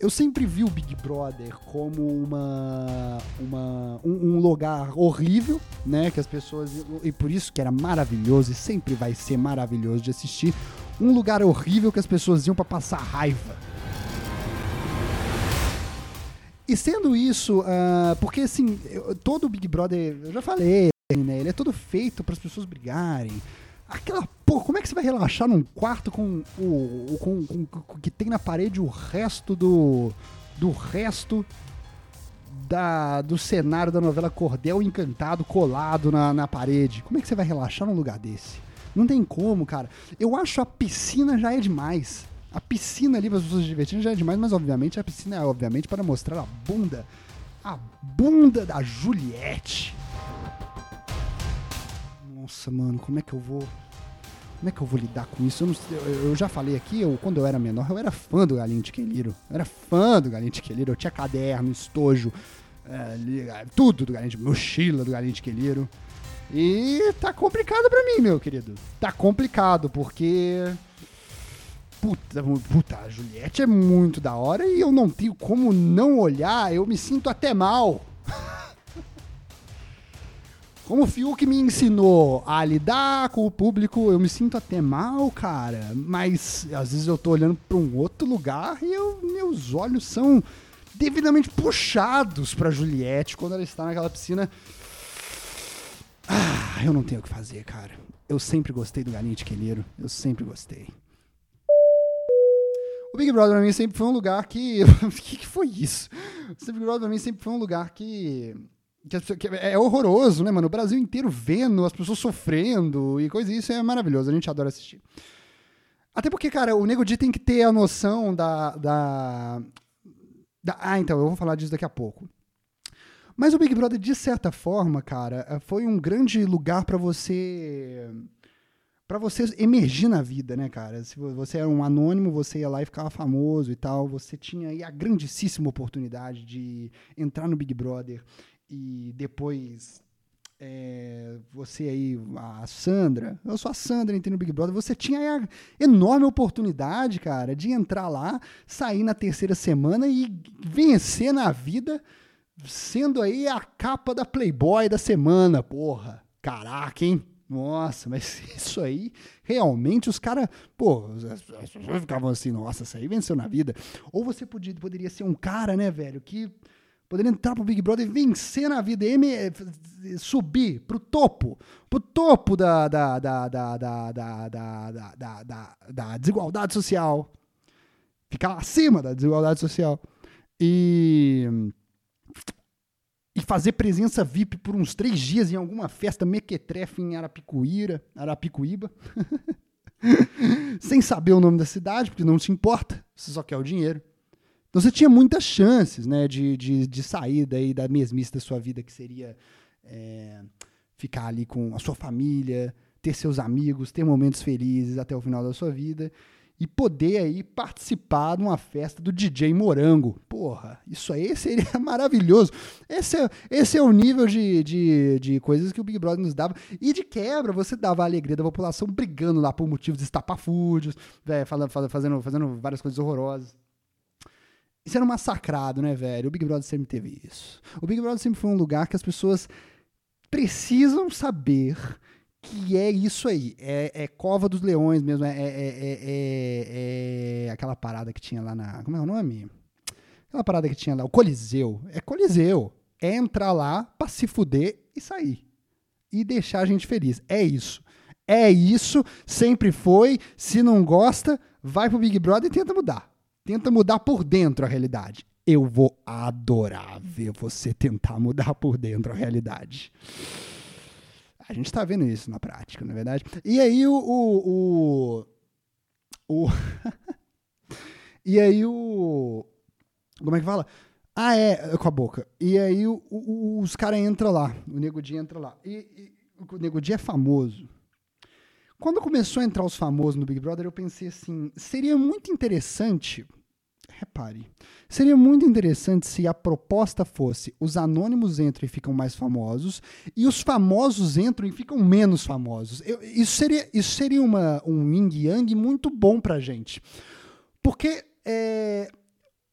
Eu sempre vi o Big Brother como uma, uma um, um, lugar horrível, né? Que as pessoas e por isso que era maravilhoso e sempre vai ser maravilhoso de assistir. Um lugar horrível que as pessoas iam para passar raiva e sendo isso, uh, porque assim, eu, todo o Big Brother, eu já falei, né? Ele é todo feito para as pessoas brigarem. Aquela porra, como é que você vai relaxar num quarto com o, com, com, com, que tem na parede o resto do do resto da, do cenário da novela Cordel Encantado colado na, na parede? Como é que você vai relaxar num lugar desse? Não tem como, cara. Eu acho a piscina já é demais. A piscina ali para as pessoas se divertirem já é demais, mas obviamente a piscina é obviamente para mostrar a bunda. a bunda da Juliette. Nossa, mano, como é que eu vou. Como é que eu vou lidar com isso? Eu, não, eu, eu já falei aqui, eu, quando eu era menor, eu era fã do Galinho de Queliro. Eu era fã do Galinho de Queliro. Eu tinha caderno, estojo, é, tudo do Galinho mochila do Galinho de Queliro. E tá complicado pra mim, meu querido. Tá complicado, porque. Puta, puta, a Juliette é muito da hora e eu não tenho como não olhar, eu me sinto até mal. Como o Fiuk me ensinou a lidar com o público, eu me sinto até mal, cara. Mas às vezes eu tô olhando para um outro lugar e eu, meus olhos são devidamente puxados para Juliette quando ela está naquela piscina. Ah, eu não tenho o que fazer, cara. Eu sempre gostei do Galinho de Quelheiro. Eu sempre gostei. O Big Brother pra mim sempre foi um lugar que. O que, que foi isso? O Big Brother pra mim sempre foi um lugar que que, que é horroroso, né, mano? O Brasil inteiro vendo, as pessoas sofrendo e coisa, isso é maravilhoso, a gente adora assistir. Até porque, cara, o Nego Di tem que ter a noção da, da, da. Ah, então, eu vou falar disso daqui a pouco. Mas o Big Brother, de certa forma, cara, foi um grande lugar para você para você emergir na vida, né, cara? Se você era um anônimo, você ia lá e ficava famoso e tal. Você tinha aí a grandíssima oportunidade de entrar no Big Brother e depois é, você aí, a Sandra, eu sou a Sandra, entrei no Big Brother, você tinha a enorme oportunidade, cara, de entrar lá, sair na terceira semana e vencer na vida, sendo aí a capa da Playboy da semana, porra. Caraca, hein? Nossa, mas isso aí, realmente, os caras, pô, as pessoas ficavam assim, nossa, isso aí venceu na vida. Ou você podia, poderia ser um cara, né, velho, que poderia entrar pro Big Brother e vencer na vida, e subir pro topo, pro topo da, da, da, da, da, da, da, da, da, da desigualdade social. Ficar acima da desigualdade social. E e fazer presença VIP por uns três dias em alguma festa mequetrefe em Arapicuíra, Arapicuíba, sem saber o nome da cidade, porque não se importa, você só quer o dinheiro. Então você tinha muitas chances né, de, de, de sair daí da mesmice da sua vida, que seria é, ficar ali com a sua família, ter seus amigos, ter momentos felizes até o final da sua vida e poder aí participar de uma festa do DJ Morango. Porra, isso aí seria maravilhoso. Esse é, esse é o nível de, de, de coisas que o Big Brother nos dava. E de quebra, você dava a alegria da população brigando lá por motivos estapafúdios, véio, fazendo, fazendo várias coisas horrorosas. Era um massacrado, né, velho? O Big Brother sempre teve isso. O Big Brother sempre foi um lugar que as pessoas precisam saber que é isso aí. É, é Cova dos Leões mesmo. É, é, é, é, aquela parada que tinha lá na. Como é o nome? Aquela parada que tinha lá, o Coliseu. É Coliseu. É entrar lá pra se fuder e sair. E deixar a gente feliz. É isso. É isso, sempre foi. Se não gosta, vai pro Big Brother e tenta mudar. Tenta mudar por dentro a realidade. Eu vou adorar ver você tentar mudar por dentro a realidade. A gente está vendo isso na prática, na é verdade. E aí o. o, o, o e aí o. Como é que fala? Ah, é, com a boca. E aí o, o, os caras entram lá, o Nego Di entra lá. E, e o Nego Di é famoso. Quando começou a entrar os famosos no Big Brother, eu pensei assim: seria muito interessante repare, seria muito interessante se a proposta fosse os anônimos entram e ficam mais famosos e os famosos entram e ficam menos famosos. Eu, isso seria, isso seria uma, um yin-yang muito bom pra gente. Porque é,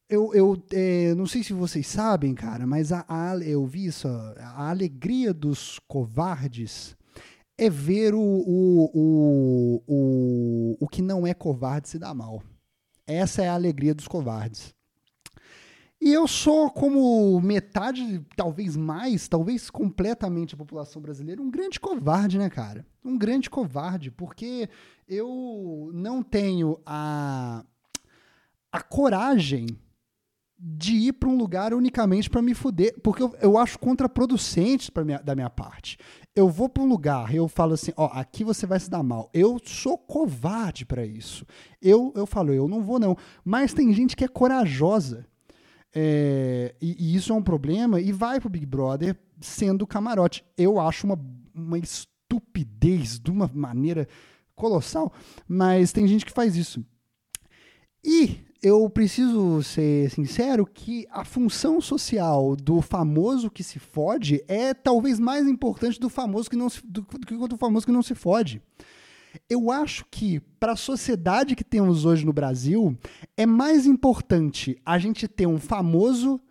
eu, eu é, não sei se vocês sabem, cara, mas a, a, eu vi isso, a alegria dos covardes é ver o, o, o, o, o que não é covarde se dar mal. Essa é a alegria dos covardes. E eu sou, como metade, talvez mais, talvez completamente a população brasileira, um grande covarde, né, cara? Um grande covarde, porque eu não tenho a, a coragem de ir para um lugar unicamente para me fuder, porque eu, eu acho contraproducente minha, da minha parte. Eu vou para um lugar, eu falo assim, ó, aqui você vai se dar mal. Eu sou covarde para isso. Eu, eu falo, eu não vou não. Mas tem gente que é corajosa. É, e, e, isso é um problema e vai pro Big Brother sendo camarote. Eu acho uma, uma estupidez de uma maneira colossal, mas tem gente que faz isso. E eu preciso ser sincero que a função social do famoso que se fode é talvez mais importante do famoso que não se, do, do, do famoso que não se fode. Eu acho que para a sociedade que temos hoje no Brasil é mais importante a gente ter um famoso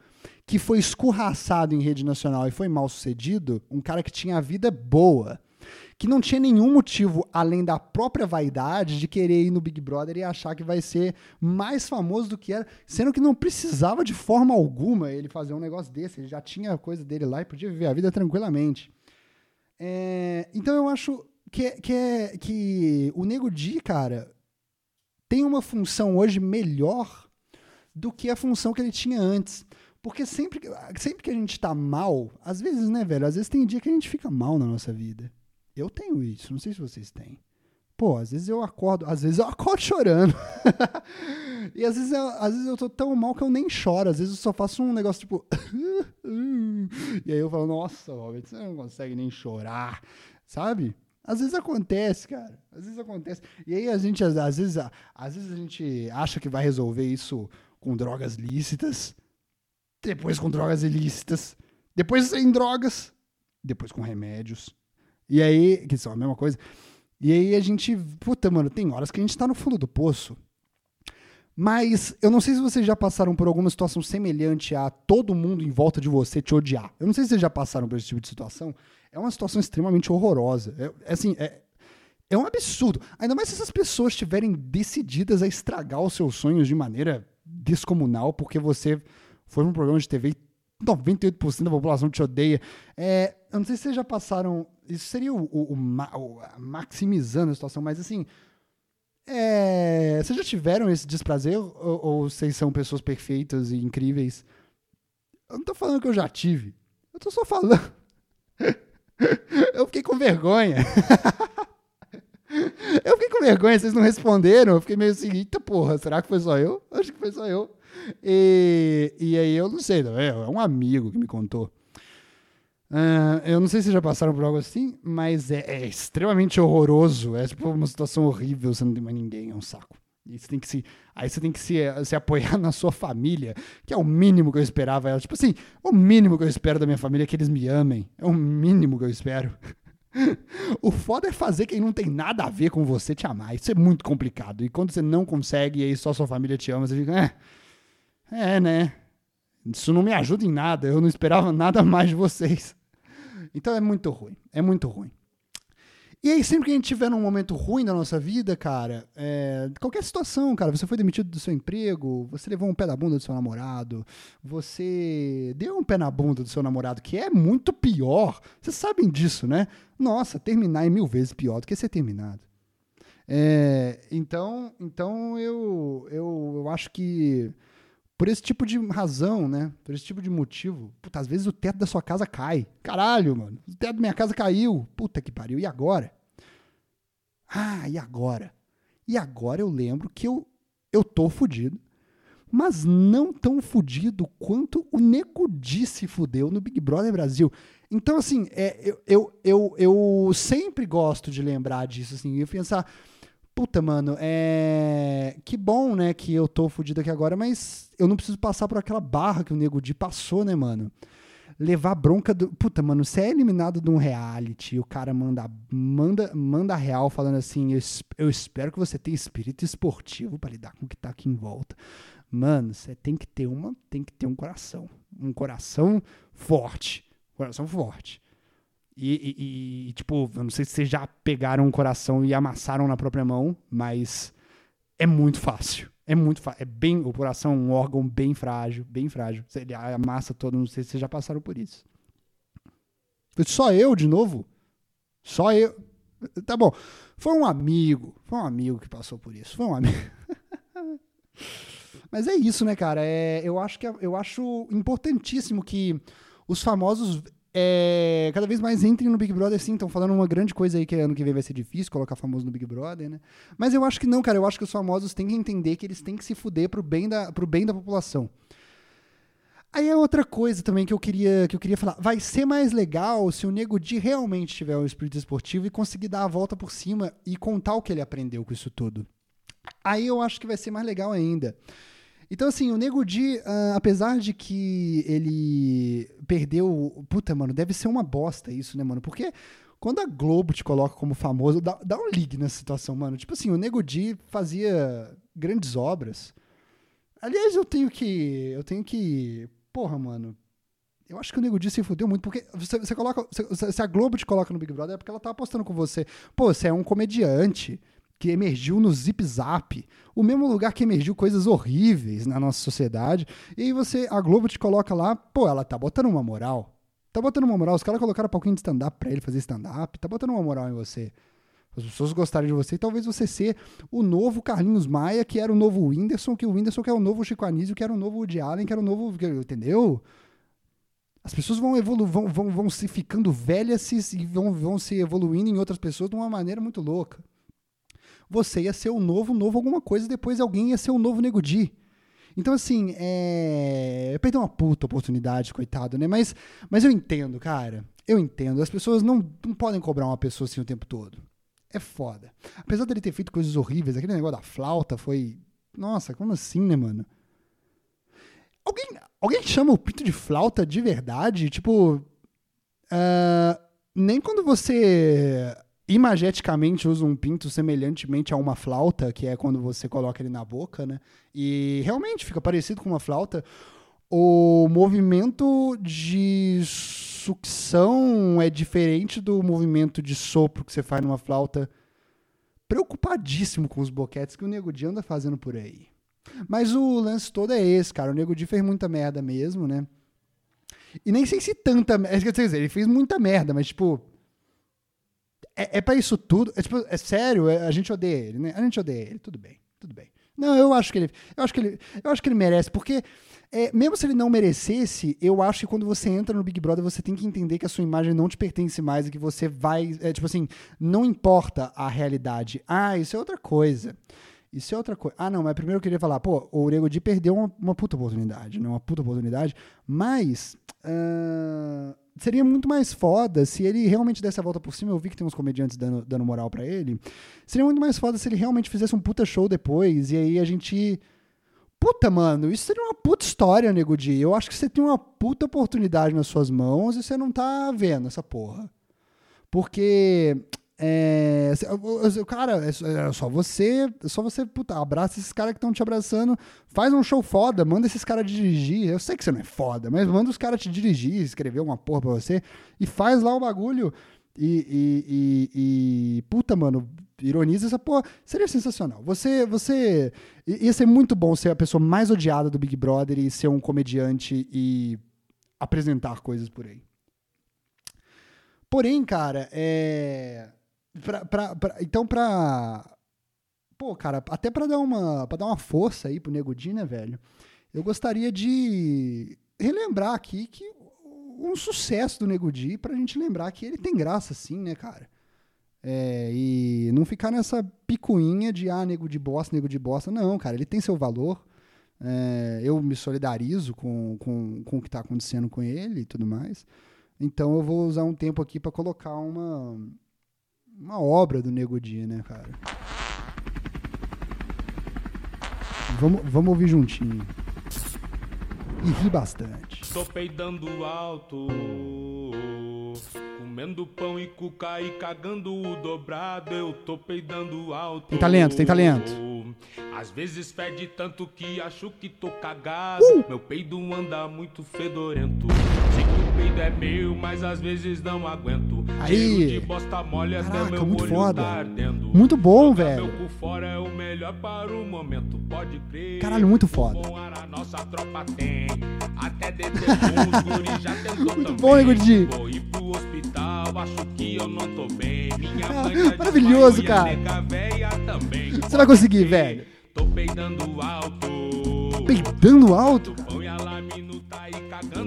que foi escorraçado em rede nacional e foi mal sucedido, um cara que tinha a vida boa, que não tinha nenhum motivo além da própria vaidade de querer ir no Big Brother e achar que vai ser mais famoso do que era, sendo que não precisava de forma alguma ele fazer um negócio desse, ele já tinha a coisa dele lá e podia viver a vida tranquilamente. É, então eu acho que, que, é, que o Nego Di, cara, tem uma função hoje melhor do que a função que ele tinha antes. Porque sempre, sempre que a gente tá mal, às vezes, né, velho? Às vezes tem dia que a gente fica mal na nossa vida. Eu tenho isso, não sei se vocês têm. Pô, às vezes eu acordo, às vezes eu acordo chorando. e às vezes, eu, às vezes eu tô tão mal que eu nem choro. Às vezes eu só faço um negócio tipo. e aí eu falo, nossa, Robert, você não consegue nem chorar, sabe? Às vezes acontece, cara. Às vezes acontece. E aí a gente, às, vezes, às vezes a gente acha que vai resolver isso com drogas lícitas, depois com drogas ilícitas, depois sem drogas, depois com remédios. E aí, que são a mesma coisa. E aí a gente, puta, mano, tem horas que a gente tá no fundo do poço. Mas eu não sei se vocês já passaram por alguma situação semelhante a todo mundo em volta de você te odiar. Eu não sei se vocês já passaram por esse tipo de situação. É uma situação extremamente horrorosa. É, é assim, é, é um absurdo. Ainda mais se essas pessoas estiverem decididas a estragar os seus sonhos de maneira descomunal, porque você foi um programa de TV e 98% da população te odeia. É, eu não sei se vocês já passaram. Isso seria o, o, o, maximizando a situação, mas assim. É, vocês já tiveram esse desprazer ou, ou vocês são pessoas perfeitas e incríveis? Eu não tô falando que eu já tive. Eu tô só falando. eu fiquei com vergonha. eu fiquei com vergonha, vocês não responderam. Eu fiquei meio assim, eita porra, será que foi só eu? Acho que foi só eu. E, e aí eu não sei, é, é um amigo que me contou. Uh, eu não sei se já passaram por algo assim, mas é, é, extremamente horroroso. É tipo uma situação horrível, você não tem mais ninguém, é um saco. E você tem que se, aí você tem que se, se apoiar na sua família, que é o mínimo que eu esperava. Tipo assim, o mínimo que eu espero da minha família é que eles me amem. É o mínimo que eu espero. o foda é fazer quem não tem nada a ver com você te amar. Isso é muito complicado. E quando você não consegue e aí só sua família te ama, você fica, é, é né? Isso não me ajuda em nada. Eu não esperava nada mais de vocês. Então é muito ruim, é muito ruim. E aí, sempre que a gente tiver num momento ruim da nossa vida, cara, é, qualquer situação, cara, você foi demitido do seu emprego, você levou um pé na bunda do seu namorado, você deu um pé na bunda do seu namorado, que é muito pior. Vocês sabem disso, né? Nossa, terminar é mil vezes pior do que ser terminado. É, então, então eu, eu, eu acho que por esse tipo de razão, né? Por esse tipo de motivo. Puta, às vezes o teto da sua casa cai. Caralho, mano. O teto da minha casa caiu. Puta que pariu. E agora? Ah, e agora? E agora eu lembro que eu, eu tô fudido. Mas não tão fudido quanto o Nego disse fudeu no Big Brother Brasil. Então, assim, é, eu, eu, eu, eu sempre gosto de lembrar disso, assim, e pensar Puta, mano, é. Que bom, né, que eu tô fudido aqui agora, mas eu não preciso passar por aquela barra que o Nego Di passou, né, mano? Levar bronca do. Puta, mano, você é eliminado de um reality, o cara manda, manda, manda real falando assim: eu, eu espero que você tenha espírito esportivo para lidar com o que tá aqui em volta. Mano, você tem que ter uma. Tem que ter um coração. Um coração forte. Coração forte. E, e, e, tipo, eu não sei se vocês já pegaram um coração e amassaram na própria mão, mas é muito fácil. É muito fácil. É bem, o coração é um órgão bem frágil, bem frágil. Ele amassa todo, não sei se vocês já passaram por isso. Só eu, de novo? Só eu. Tá bom. Foi um amigo. Foi um amigo que passou por isso. Foi um amigo. Mas é isso, né, cara? É, eu, acho que, é, eu acho importantíssimo que os famosos é, cada vez mais entrem no Big Brother, sim. Estão falando uma grande coisa aí que ano que vem vai ser difícil colocar famoso no Big Brother, né? Mas eu acho que não, cara. Eu acho que os famosos têm que entender que eles têm que se fuder pro bem da, pro bem da população. Aí é outra coisa também que eu queria que eu queria falar. Vai ser mais legal se o Nego Di realmente tiver um espírito esportivo e conseguir dar a volta por cima e contar o que ele aprendeu com isso tudo. Aí eu acho que vai ser mais legal ainda. Então, assim, o Nego Di, uh, apesar de que ele perdeu. Puta, mano, deve ser uma bosta isso, né, mano? Porque quando a Globo te coloca como famoso, dá, dá um ligue nessa situação, mano. Tipo assim, o Nego Di fazia grandes obras. Aliás, eu tenho que. Eu tenho que. Porra, mano. Eu acho que o Nego Di se fudeu muito, porque você, você coloca. Se, se a Globo te coloca no Big Brother é porque ela tá apostando com você. Pô, você é um comediante que emergiu no Zip Zap, o mesmo lugar que emergiu coisas horríveis na nossa sociedade. E aí você, a Globo te coloca lá, pô, ela tá botando uma moral. Tá botando uma moral. Os caras colocaram um pouquinho de stand-up pra ele fazer stand-up. Tá botando uma moral em você. As pessoas gostarem de você e talvez você ser o novo Carlinhos Maia, que era o novo Whindersson, que o Whindersson que é o novo Chico Anísio, que era o novo Woody Allen, que era o novo. Entendeu? As pessoas vão, evolu vão, vão, vão se ficando velhas e vão, vão se evoluindo em outras pessoas de uma maneira muito louca você ia ser o novo, novo alguma coisa, depois alguém ia ser o novo Nego Di. Então, assim, é. Perdeu uma puta oportunidade, coitado, né? Mas, mas eu entendo, cara. Eu entendo. As pessoas não, não podem cobrar uma pessoa assim o tempo todo. É foda. Apesar dele ter feito coisas horríveis, aquele negócio da flauta foi. Nossa, como assim, né, mano? Alguém, alguém chama o pinto de flauta de verdade? Tipo. Uh, nem quando você imageticamente usa um pinto semelhantemente a uma flauta, que é quando você coloca ele na boca, né? E realmente fica parecido com uma flauta. O movimento de sucção é diferente do movimento de sopro que você faz numa flauta. Preocupadíssimo com os boquetes que o Nego Di anda fazendo por aí. Mas o lance todo é esse, cara. O Nego Di fez muita merda mesmo, né? E nem sei se tanta. Quer dizer, ele fez muita merda, mas tipo é, é para isso tudo. É, tipo, é sério, é, a gente odeia ele, né? A gente odeia ele, tudo bem, tudo bem. Não, eu acho que ele, eu acho que ele, eu acho que ele merece, porque é, mesmo se ele não merecesse, eu acho que quando você entra no Big Brother, você tem que entender que a sua imagem não te pertence mais e que você vai, é, tipo assim, não importa a realidade. Ah, isso é outra coisa. Isso é outra coisa. Ah, não, mas primeiro eu queria falar, pô, o Nego Di perdeu uma, uma puta oportunidade, né? Uma puta oportunidade, mas uh, seria muito mais foda se ele realmente desse a volta por cima. Eu vi que tem uns comediantes dando, dando moral para ele. Seria muito mais foda se ele realmente fizesse um puta show depois. E aí a gente. Puta, mano, isso seria uma puta história, nego Di. Eu acho que você tem uma puta oportunidade nas suas mãos e você não tá vendo essa porra. Porque é, cara, é, é só você, é só você, puta, abraça esses caras que estão te abraçando, faz um show foda, manda esses caras dirigir. Eu sei que você não é foda, mas manda os caras te dirigir, escrever uma porra pra você e faz lá o bagulho. E, e, e, e, puta, mano, ironiza essa porra. Seria sensacional. Você, você ia ser muito bom ser a pessoa mais odiada do Big Brother e ser um comediante e apresentar coisas por aí. Porém, cara, é Pra, pra, pra, então, pra. Pô, cara, até pra dar uma, pra dar uma força aí pro Nego Di, né, velho? Eu gostaria de relembrar aqui que um sucesso do Nego Di pra gente lembrar que ele tem graça sim, né, cara? É, e não ficar nessa picuinha de, ah, nego de bosta, nego de bosta. Não, cara, ele tem seu valor. É, eu me solidarizo com, com, com o que está acontecendo com ele e tudo mais. Então eu vou usar um tempo aqui para colocar uma, uma obra do Nego Di, né, cara? Vamos, vamos ouvir juntinho. E ri bastante. Tô peidando alto, comendo pão e cuca e cagando o dobrado. Eu tô peidando alto. Tem talento, tem talento. Às vezes fede tanto que acho que tô cagado. Uh! Meu peido anda muito fedorento peido é meu, mas às vezes não aguento. Aí. Caraca, muito foda. Tá muito bom, Jogar velho. É o melhor para o momento, pode crer. Caralho, muito foda. Bom a nossa tropa tem. Até Dedê já tentou Muito bom, Nego Di. Vou ir pro hospital, acho que eu não tô bem. Minha ah, mãe Maravilhoso, cara. Você vai conseguir, velho. Tô peidando alto. Peidando alto? Põe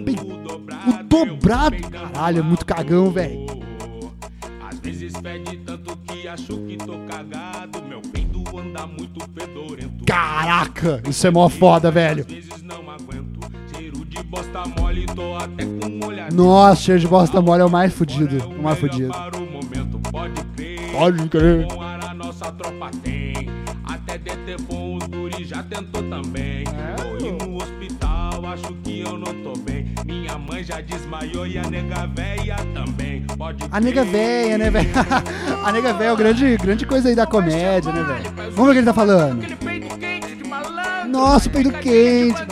Pe... o dobrado. Caralho, é muito cagão, velho. Às vezes tanto que acho que tô cagado. Meu peido anda muito fedorento. Caraca, isso é mó foda, velho. Às vezes não aguento. Cheiro de bosta mole, tô até com olhar. Nossa, cheiro de bosta mole é o mais fudido. O mais fudido. Para o momento, pode crer. Pode crer. Com ar a nossa tropa tem. Até deter com os guri já tentou também. Corri no hospital, acho que eu não tô bem. Minha mãe já desmaiou e a nega véia também. Pode A nega véia, né, velho? A nega véia é o grande, grande coisa aí da comédia, né, velho? Vamos ver o que ele tá falando. Aquele peito quente de malandro. Nossa, o peito quente.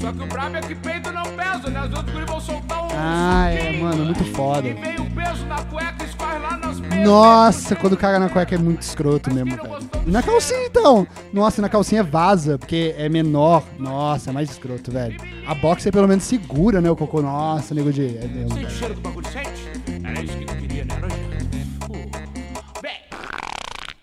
Só que o brabo é que peito não pesa, né? Os outros vão soltar um Ah, é, mano, muito foda. E vem o peso na cueca, Nossa, quando caga na cueca é muito escroto mesmo, velho. E na calcinha, então? Nossa, na calcinha vaza, porque é menor. Nossa, é mais escroto, velho. A boxer pelo menos segura, né, o cocô. Nossa, nego de... É mesmo, Sente o cheiro do bagulho, sente? Era isso que tu queria, né,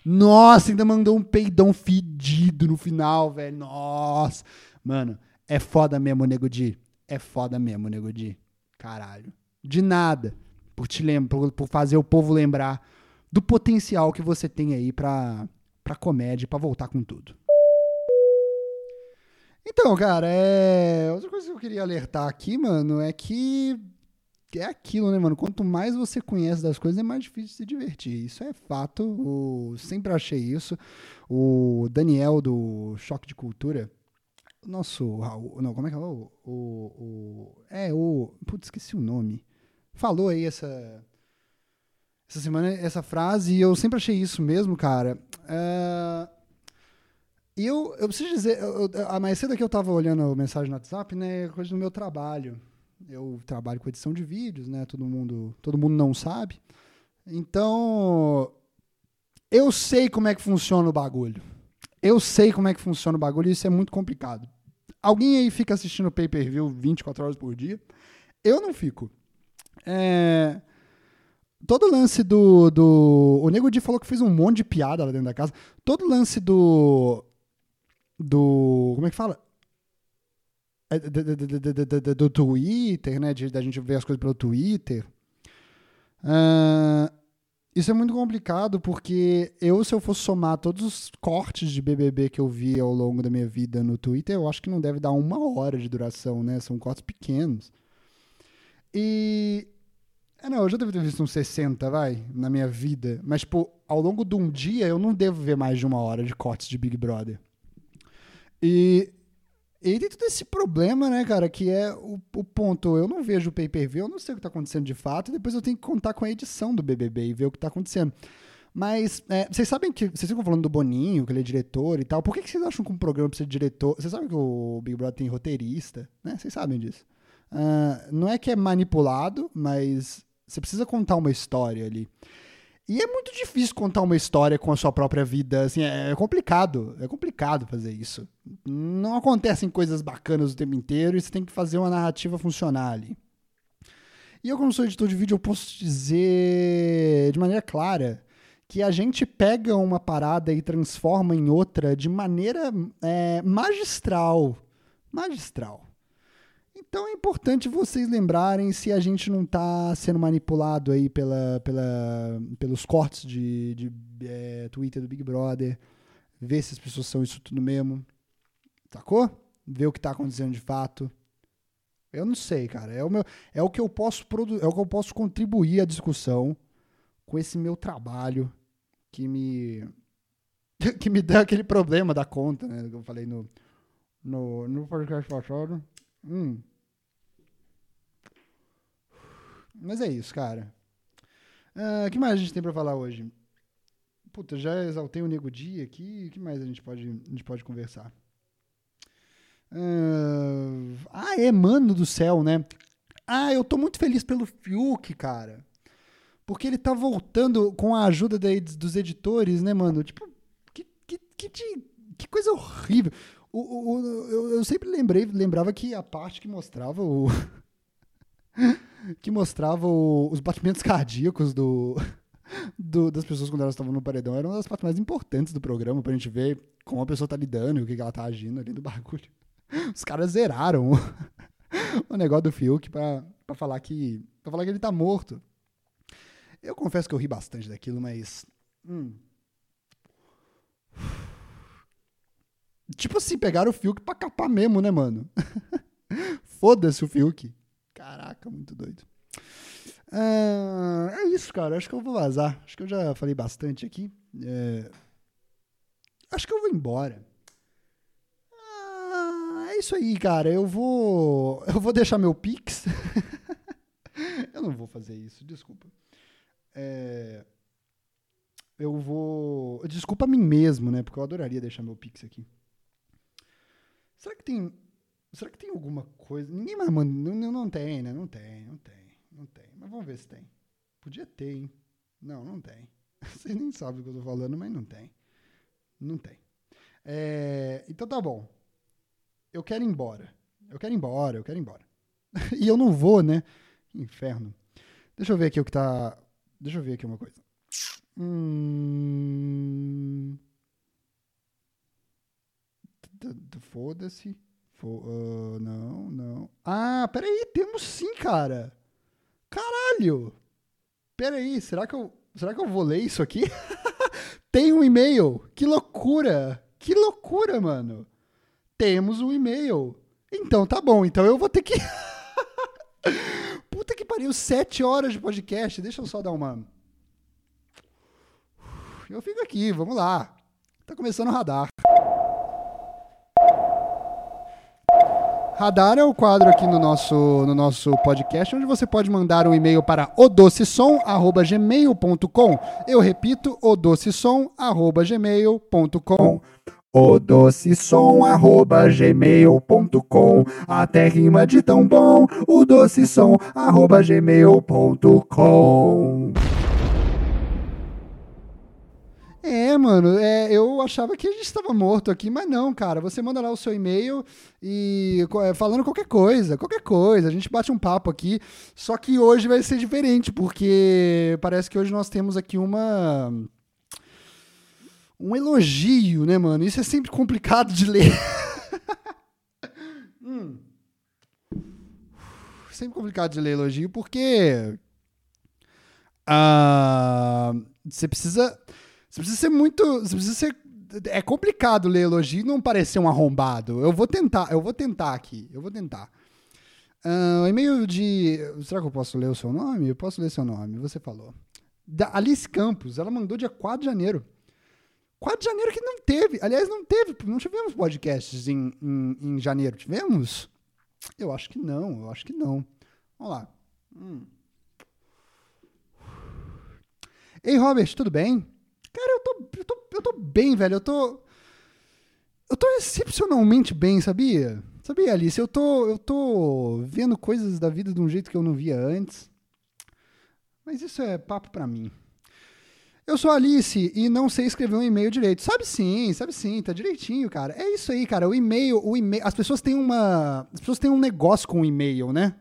Nossa, ainda mandou um peidão fedido no final, velho. Nossa. Mano, é foda mesmo, nego de. É foda mesmo, nego de. Caralho. De nada. Por te lembrar, por, fazer o povo lembrar do potencial que você tem aí pra, pra comédia, pra voltar com tudo. Então, cara, é. Outra coisa que eu queria alertar aqui, mano, é que é aquilo, né, mano? Quanto mais você conhece das coisas, é mais difícil se divertir. Isso é fato. Sempre achei isso. O Daniel do Choque de Cultura. Nosso. Raul- Não, como é que é? O, o, o- É, o. Putz, esqueci o nome. Falou aí essa. Essa semana, essa frase, e eu sempre achei isso mesmo, cara. É, E eu, eu preciso dizer, eu, eu, mais cedo aqui eu tava olhando a mensagem no WhatsApp, né? Coisa do meu trabalho eu trabalho com edição de vídeos, né? Todo mundo, todo mundo não sabe. Então, eu sei como é que funciona o bagulho. Eu sei como é que funciona o bagulho e isso é muito complicado. Alguém aí fica assistindo pay-per-view 24 horas por dia? Eu não fico. É, Todo lance do, do. O Nego Di falou que fez um monte de piada lá dentro da casa. Todo lance do. Do. Como é que fala? É, d- d- d- d- d- d- do Twitter, né? De, da gente ver as coisas pelo Twitter. Ah, isso é muito complicado porque eu, se eu fosse somar todos os cortes de BBB que eu vi ao longo da minha vida no Twitter, eu acho que não deve dar uma hora de duração, né? São cortes pequenos. E. É, não, eu já devo ter visto uns 60, vai, na minha vida. Mas, tipo, ao longo de um dia eu não devo ver mais de uma hora de cortes de Big Brother. E e tem todo esse problema, né, cara, que é o, o ponto. Eu não vejo o pay per view, eu não sei o que tá acontecendo de fato, e depois eu tenho que contar com a edição do BBB e ver o que tá acontecendo. Mas é, vocês sabem que. Vocês ficam falando do Boninho, que ele é diretor e tal. Por que, que vocês acham que um programa precisa de diretor. Vocês sabem que o Big Brother tem roteirista, né? Vocês sabem disso. Ah, não é que é manipulado, mas você precisa contar uma história ali. E é muito difícil contar uma história com a sua própria vida. Assim, é complicado. É complicado fazer isso. Não acontecem coisas bacanas o tempo inteiro e você tem que fazer uma narrativa funcionar ali. E eu, como sou editor de vídeo, eu posso dizer de maneira clara que a gente pega uma parada e transforma em outra de maneira é, magistral. Magistral. Então é importante vocês lembrarem se a gente não está sendo manipulado aí pela, pela, pelos cortes de, de é, Twitter do Big Brother, ver se as pessoas são isso tudo mesmo, sacou? Ver o que está acontecendo de fato. Eu não sei, cara. É o, meu, é o que eu posso produ é o que eu posso contribuir à discussão com esse meu trabalho que me que me dá aquele problema da conta, né? Que eu falei no no, no podcast passado. Hum. Mas é isso, cara. O que mais a gente tem pra falar hoje? Puta, já exaltei o Nego Dia aqui. O que mais a gente pode, a gente pode conversar? Ah, é, mano do céu, né? Ah, eu tô muito feliz pelo Fiuk, cara. Porque ele tá voltando com a ajuda dos editores, né, mano? Tipo, que, que, que, que coisa horrível. O, o- o- eu, eu sempre lembrei, lembrava que a parte que mostrava o. que mostrava o- os batimentos cardíacos do, do- das pessoas quando elas estavam no paredão era uma das partes mais importantes do programa pra gente ver como a pessoa tá lidando e o que, que ela tá agindo ali do bagulho. Os caras zeraram o, o negócio do Fiuk pra, pra falar que. pra falar que ele tá morto. Eu confesso que eu ri bastante daquilo, mas. hum. Tipo assim, pegaram o Fiuk pra capar mesmo, né, mano? Foda-se o Fiuk. Caraca, muito doido. Ah, é isso, cara. Acho que eu vou vazar. Acho que eu já falei bastante aqui. É... Acho que eu vou embora. Ah, é isso aí, cara. Eu vou. Eu vou deixar meu Pix. eu não vou fazer isso, desculpa. É... Eu vou. Desculpa a mim mesmo, né? Porque eu adoraria deixar meu Pix aqui. Será que tem. Será que tem alguma coisa. Ninguém mais manda. Não, não tem, né? Não tem, não tem, não tem. Mas vamos ver se tem. Podia ter, hein? Não, não tem. Vocês nem sabem o que eu tô falando, mas não tem. Não tem. É, então tá bom. Eu quero ir embora. Eu quero ir embora, eu quero ir embora. e eu não vou, né? Inferno. Deixa eu ver aqui o que tá. Deixa eu ver aqui uma coisa. Hum... Foda-se. Uh, não, não. Ah, peraí, temos sim, cara. Caralho! Peraí, será que eu, será que eu vou ler isso aqui? Tem um e-mail. Que loucura! Que loucura, mano. Temos um e-mail. Então tá bom, então eu vou ter que. Puta que pariu, sete horas de podcast. Deixa eu só dar uma. Eu fico aqui, vamos lá. Tá começando o radar. Radar é o quadro aqui no nosso, no nosso podcast, onde você pode mandar um e-mail para odocesom.gmail.com. Eu repito, odocesom.gmail.com odocesom.gmail.com Até rima de tão bom, o docesom.gmail.com é, mano, é, eu achava que a gente estava morto aqui, mas não, cara. Você manda lá o seu e-mail e é, falando qualquer coisa, qualquer coisa. A gente bate um papo aqui. Só que hoje vai ser diferente, porque parece que hoje nós temos aqui uma. Um elogio, né, mano? Isso é sempre complicado de ler. hum. Sempre complicado de ler elogio, porque. Uh, você precisa você precisa ser muito. Você precisa ser. É complicado ler elogio e não parecer um arrombado. Eu vou tentar, eu vou tentar aqui. Eu vou tentar. Uh, e-mail de. Será que eu posso ler o seu nome? Eu posso ler seu nome, você falou. Da Alice Campos, ela mandou dia 4 de janeiro. 4 de janeiro que não teve. Aliás, não teve, não tivemos podcasts em, em, em janeiro. Tivemos? Eu acho que não, eu acho que não. Vamos lá. Hum. Ei, Robert, tudo bem? Cara, eu tô, eu tô, eu tô bem, velho. Eu tô. Eu tô excepcionalmente bem, sabia? Sabia, Alice? Eu tô, eu tô vendo coisas da vida de um jeito que eu não via antes. Mas isso é papo pra mim. Eu sou Alice e não sei escrever um e-mail direito. Sabe sim, sabe sim, tá direitinho, cara. É isso aí, cara. O e-mail, o e-mail, as pessoas têm uma, as pessoas têm um negócio com o e-mail, né?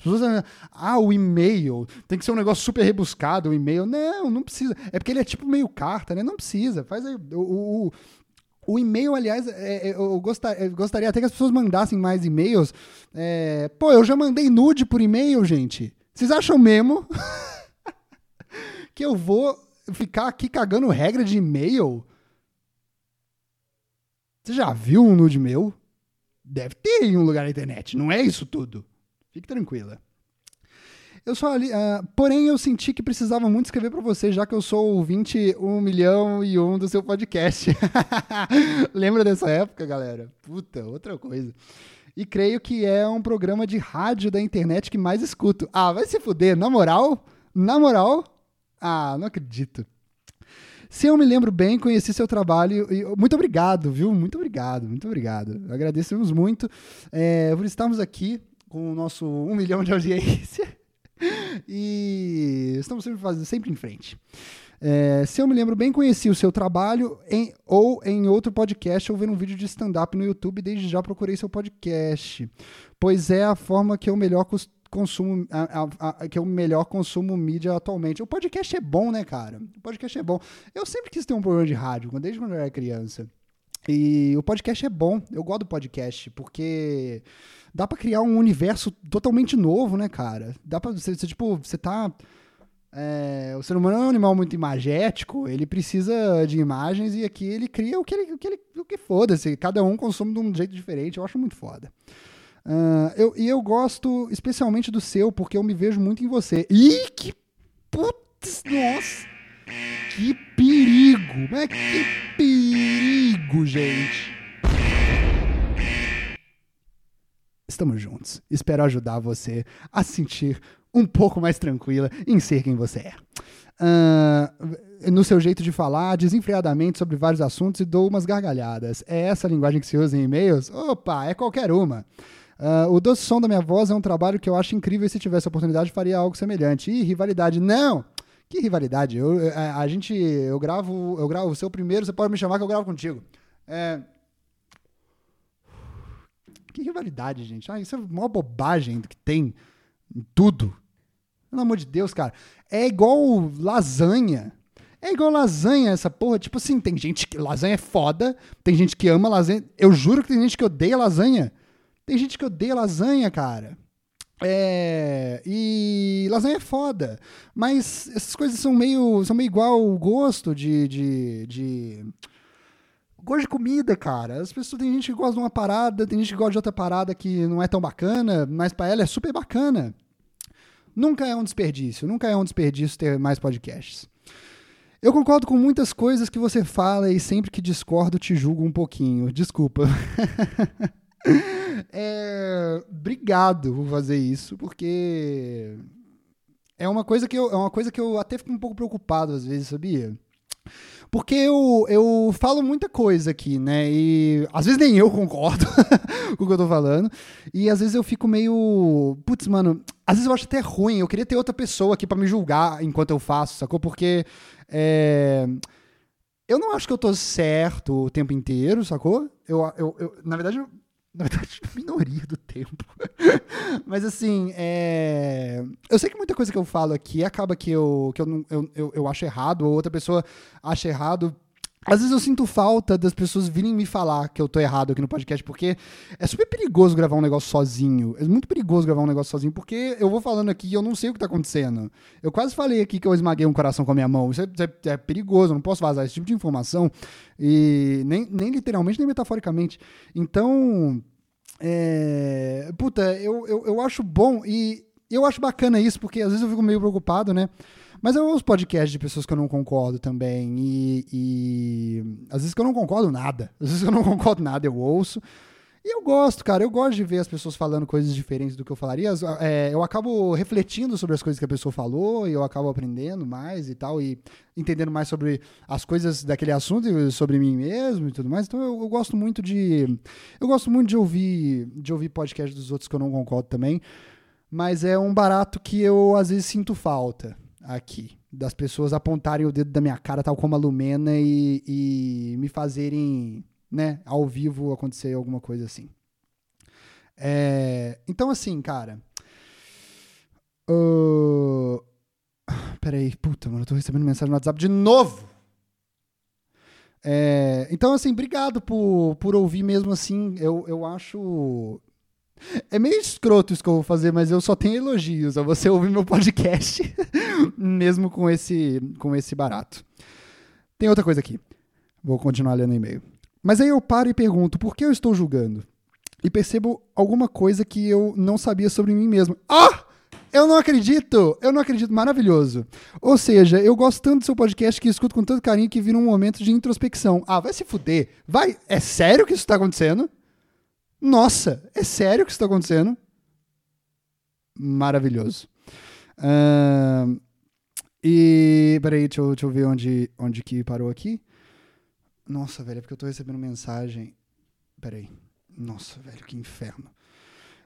As pessoas ah, o e-mail tem que ser um negócio super rebuscado, o e-mail. Não, não precisa. É porque ele é tipo meio carta, né? Não precisa. Faz aí. O, o, o e-mail, aliás, é, é, eu, gostaria, eu, gostaria, até que as pessoas mandassem mais e-mails. É, pô, eu já mandei nude por e-mail, gente. Vocês acham mesmo que eu vou ficar aqui cagando regra de e-mail? Você já viu um nude meu? Deve ter em um lugar na internet, não é isso tudo. Fique tranquila. Eu sou ali, uh, porém eu senti que precisava muito escrever para você, já que eu sou o 21 milhão e um do seu podcast. Lembra dessa época, galera? Puta, outra coisa. E creio que é um programa de rádio da internet que mais escuto. Ah, vai se fuder, na moral? Na moral? Ah, não acredito. Se eu me lembro bem, conheci seu trabalho e muito obrigado, viu? Muito obrigado, muito obrigado. Agradecemos muito é, por estarmos aqui com o nosso um milhão de audiência. e estamos sempre, fazendo, sempre em frente. É, se eu me lembro bem, conheci o seu trabalho em, ou em outro podcast ou vendo um vídeo de stand-up no YouTube. Desde já procurei seu podcast, pois é a forma que eu melhor consumo, a, a, a, que eu melhor consumo mídia atualmente. O podcast é bom, né, cara? O podcast é bom. Eu sempre quis ter um programa de rádio, desde quando eu era criança. E o podcast é bom. Eu gosto do podcast, porque dá para criar um universo totalmente novo, né, cara? Dá pra você, você tipo, você tá É, o ser humano é um animal muito imagético, ele precisa de imagens e aqui ele cria o que ele, o que ele o que foda-se. Cada um consome de um jeito diferente, eu acho muito foda. Uh, eu, e eu gosto especialmente do seu, porque eu me vejo muito em você. Ih, que putz, nossa! Que perigo! Mas que perigo, gente! Estamos juntos. Espero ajudar você a sentir um pouco mais tranquila em ser quem você é. Uh, no seu jeito de falar, desenfreadamente sobre vários assuntos e dou umas gargalhadas. É essa a linguagem que se usa em e-mails? Opa, é qualquer uma. Uh, o doce som da minha voz é um trabalho que eu acho incrível e se tivesse a oportunidade faria algo semelhante. Ih, rivalidade. Não! Que rivalidade? Eu, a, é, a, gente, eu gravo, eu gravo o seu primeiro, você pode me chamar que eu gravo contigo. É... Que rivalidade, gente. Ah, isso é a maior bobagem que tem em tudo. Pelo amor de Deus, cara. É igual lasanha. É igual lasanha essa porra. Tipo assim, tem gente que. Lasanha é foda. Tem gente que ama lasanha. Eu juro que tem gente que odeia lasanha. Tem gente que odeia lasanha, cara. É, e lasanha é foda. Mas essas coisas são meio, são meio igual o gosto de, de, de. Gosto de comida, cara. As pessoas tem gente que gosta de uma parada, tem gente que gosta de outra parada que não é tão bacana, mas para ela é super bacana. Nunca é um desperdício, nunca é um desperdício ter mais podcasts. Eu concordo com muitas coisas que você fala e sempre que discordo te julgo um pouquinho. Desculpa. é, obrigado por fazer isso, porque é uma coisa que eu, é uma coisa que eu até fico um pouco preocupado às vezes, sabia? Porque eu, eu falo muita coisa aqui, né? E às vezes nem eu concordo com o que eu tô falando. E às vezes eu fico meio. Putz, mano, às vezes eu acho até ruim. Eu queria ter outra pessoa aqui para me julgar enquanto eu faço, sacou? Porque. É eu não acho que eu tô certo o tempo inteiro, sacou? Eu, eu, eu na verdade, na verdade, minoria do tempo. Mas assim, é... eu sei que muita coisa que eu falo aqui acaba que eu, que eu, eu, eu, eu acho errado, ou outra pessoa acha errado. Às vezes eu sinto falta das pessoas virem me falar que eu tô errado aqui no podcast, porque é super perigoso gravar um negócio sozinho. É muito perigoso gravar um negócio sozinho, porque eu vou falando aqui e eu não sei o que tá acontecendo. Eu quase falei aqui que eu esmaguei um coração com a minha mão. Isso é, é, é perigoso, eu não posso vazar esse tipo de informação. E nem, nem literalmente, nem metaforicamente. Então. É, puta, eu, eu, eu acho bom e eu acho bacana isso, porque às vezes eu fico meio preocupado, né? Mas eu ouço podcasts de pessoas que eu não concordo também. E, e, às vezes que eu não concordo nada. Às vezes que eu não concordo nada, eu ouço. E eu gosto, cara. Eu gosto de ver as pessoas falando coisas diferentes do que eu falaria. É, eu acabo refletindo sobre as coisas que a pessoa falou e eu acabo aprendendo mais e tal. E entendendo mais sobre as coisas daquele assunto e sobre mim mesmo e tudo mais. Então eu, eu gosto muito de. Eu gosto muito de ouvir, de ouvir podcast dos outros que eu não concordo também. Mas é um barato que eu às vezes sinto falta aqui. Das pessoas apontarem o dedo da minha cara, tal como a Lumena, e, e me fazerem, né, ao vivo acontecer alguma coisa assim. É, então, assim, cara. Uh, peraí, puta, mano, eu tô recebendo mensagem no WhatsApp de novo! É, então, assim, obrigado por, por ouvir mesmo assim. Eu, eu acho é meio escroto isso que eu vou fazer, mas eu só tenho elogios a você ouvir meu podcast, mesmo com esse, com esse barato. Tem outra coisa aqui. Vou continuar lendo o e-mail. Mas aí eu paro e pergunto, por que eu estou julgando? E percebo alguma coisa que eu não sabia sobre mim mesmo. Ah! Eu não acredito! Eu não acredito. Maravilhoso. Ou seja, eu gosto tanto do seu podcast que escuto com tanto carinho que vira um momento de introspecção. Ah, vai se fuder. Vai. É sério que isso está acontecendo? Nossa, é sério que isso está acontecendo? Maravilhoso. Uh, e. Peraí, deixa eu, deixa eu ver onde, onde que parou aqui. Nossa, velho, é porque eu tô recebendo mensagem. Peraí. Nossa, velho, que inferno.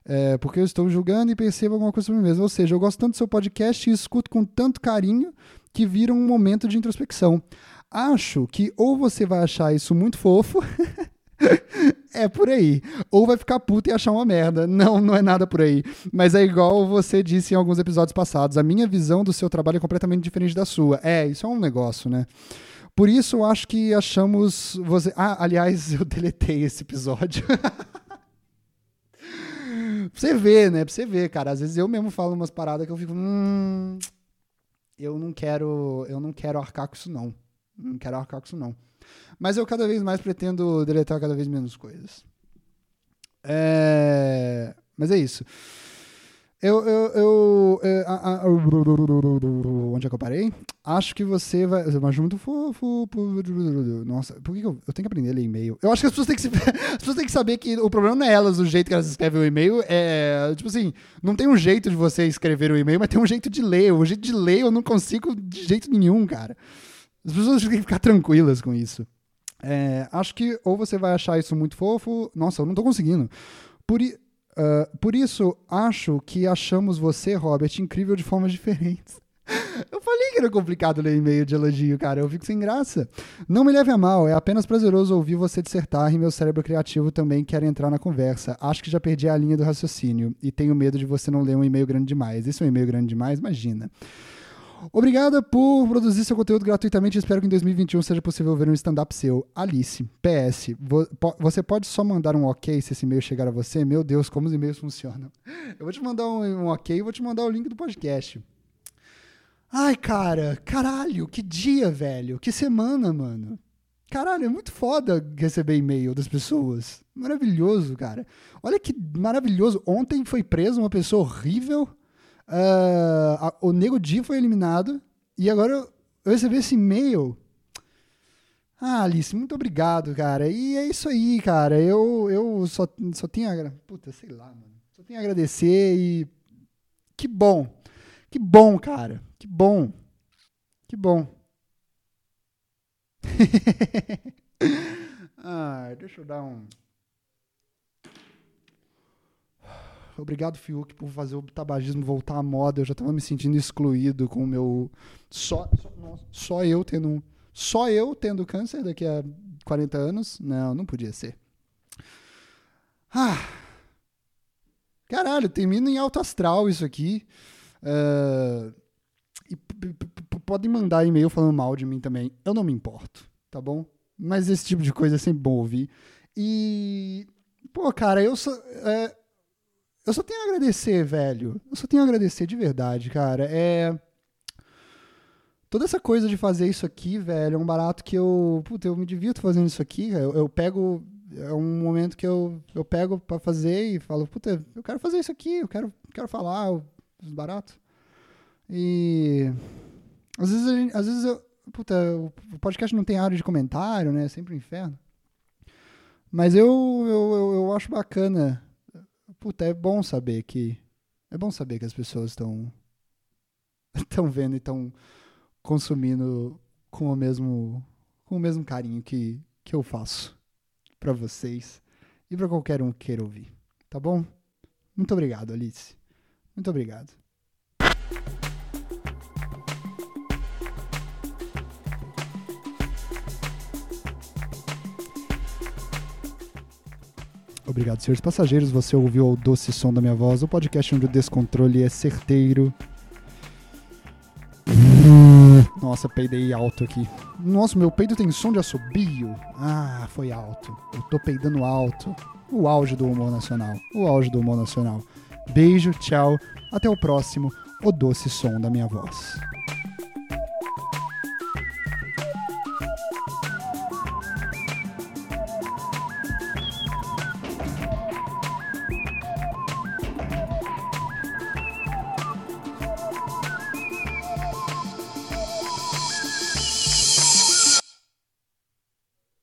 É, porque eu estou julgando e percebo alguma coisa sobre mim mesmo. Ou seja, eu gosto tanto do seu podcast e escuto com tanto carinho que vira um momento de introspecção. Acho que ou você vai achar isso muito fofo é por aí. Ou vai ficar puto e achar uma merda. Não, não é nada por aí. Mas é igual você disse em alguns episódios passados. A minha visão do seu trabalho é completamente diferente da sua. É, isso é um negócio, né? Por isso, eu acho que achamos você. Ah, aliás, eu deletei esse episódio. pra você ver, né? Pra você ver, cara. Às vezes eu mesmo falo umas paradas que eu fico. Hum, eu não quero, eu não quero arcar com isso não. Não quero arcar com isso não. Mas eu cada vez mais pretendo deletar cada vez menos coisas. É... Mas é isso. Eu, eu, eu, é, a, a, onde é que eu parei? Acho que você vai. Acho muito fofo. Nossa, por que, que eu, eu, tenho que aprender a ler e-mail? Eu acho que as pessoas têm que, se, as pessoas têm que saber que o problema não é elas, o jeito que elas escrevem o e-mail. É. Tipo assim, não tem um jeito de você escrever o e-mail, mas tem um jeito de ler. O jeito de ler eu não consigo de jeito nenhum, cara. As pessoas têm que ficar tranquilas com isso. É, acho que ou você vai achar isso muito fofo. Nossa, eu não tô conseguindo. Por, uh, por isso, acho que achamos você, Robert, incrível de formas diferentes. Eu falei que era complicado ler e-mail de elogio, cara. Eu fico sem graça. Não me leve a mal, é apenas prazeroso ouvir você dissertar e meu cérebro criativo também quer entrar na conversa. Acho que já perdi a linha do raciocínio e tenho medo de você não ler um e-mail grande demais. Isso é um e-mail grande demais? Imagina. Obrigada por produzir seu conteúdo gratuitamente. Espero que em 2021 seja possível ver um stand-up seu. Alice, PS, você pode só mandar um ok se esse e-mail chegar a você? Meu Deus, como os e-mails funcionam. Eu vou te mandar um, um ok e vou te mandar o link do podcast. Ai, cara, caralho, que dia, velho. Que semana, mano. Caralho, é muito foda receber e-mail das pessoas. Maravilhoso, cara. Olha que maravilhoso. Ontem foi preso uma pessoa horrível Uh, a, o Nego Di foi eliminado. E agora eu, eu recebi esse e-mail. Ah, Alice, muito obrigado, cara. E é isso aí, cara. Eu, eu só, só tenho a. Puta, sei lá, mano. Só tenho a agradecer e. Que bom. Que bom, cara. Que bom. Que bom. ah, deixa eu dar um. Obrigado, Fiuk, por fazer o tabagismo voltar à moda. Eu já estava me sentindo excluído com o meu. Só, só, só eu tendo. Só eu tendo câncer daqui a 40 anos? Não, não podia ser. Ah. Caralho, termina em alto astral isso aqui. Uh, e podem mandar e-mail falando mal de mim também. Eu não me importo, tá bom? Mas esse tipo de coisa é sempre bom ouvir. E. Pô, cara, eu sou. É, eu só tenho a agradecer, velho. Eu só tenho a agradecer de verdade, cara. É. Toda essa coisa de fazer isso aqui, velho, é um barato que eu. Puta, eu me divirto fazendo isso aqui. Eu, eu pego. É um momento que eu, eu pego para fazer e falo, puta, eu quero fazer isso aqui, eu quero, quero falar, os baratos. E. Às vezes, gente, às vezes eu. Puta, o podcast não tem área de comentário, né? É sempre um inferno. Mas eu, eu, eu, eu acho bacana puta, é bom saber que. É bom saber que as pessoas estão. estão vendo e estão consumindo com o mesmo. com o mesmo carinho que, que eu faço para vocês e para qualquer um que queira ouvir. Tá bom? Muito obrigado, Alice. Muito obrigado. Obrigado, senhores passageiros. Você ouviu o doce som da minha voz, o podcast onde o descontrole é certeiro. Nossa, peidei alto aqui. Nossa, meu peito tem som de assobio. Ah, foi alto. Eu tô peidando alto. O auge do humor nacional. O auge do humor nacional. Beijo, tchau. Até o próximo. O doce som da minha voz.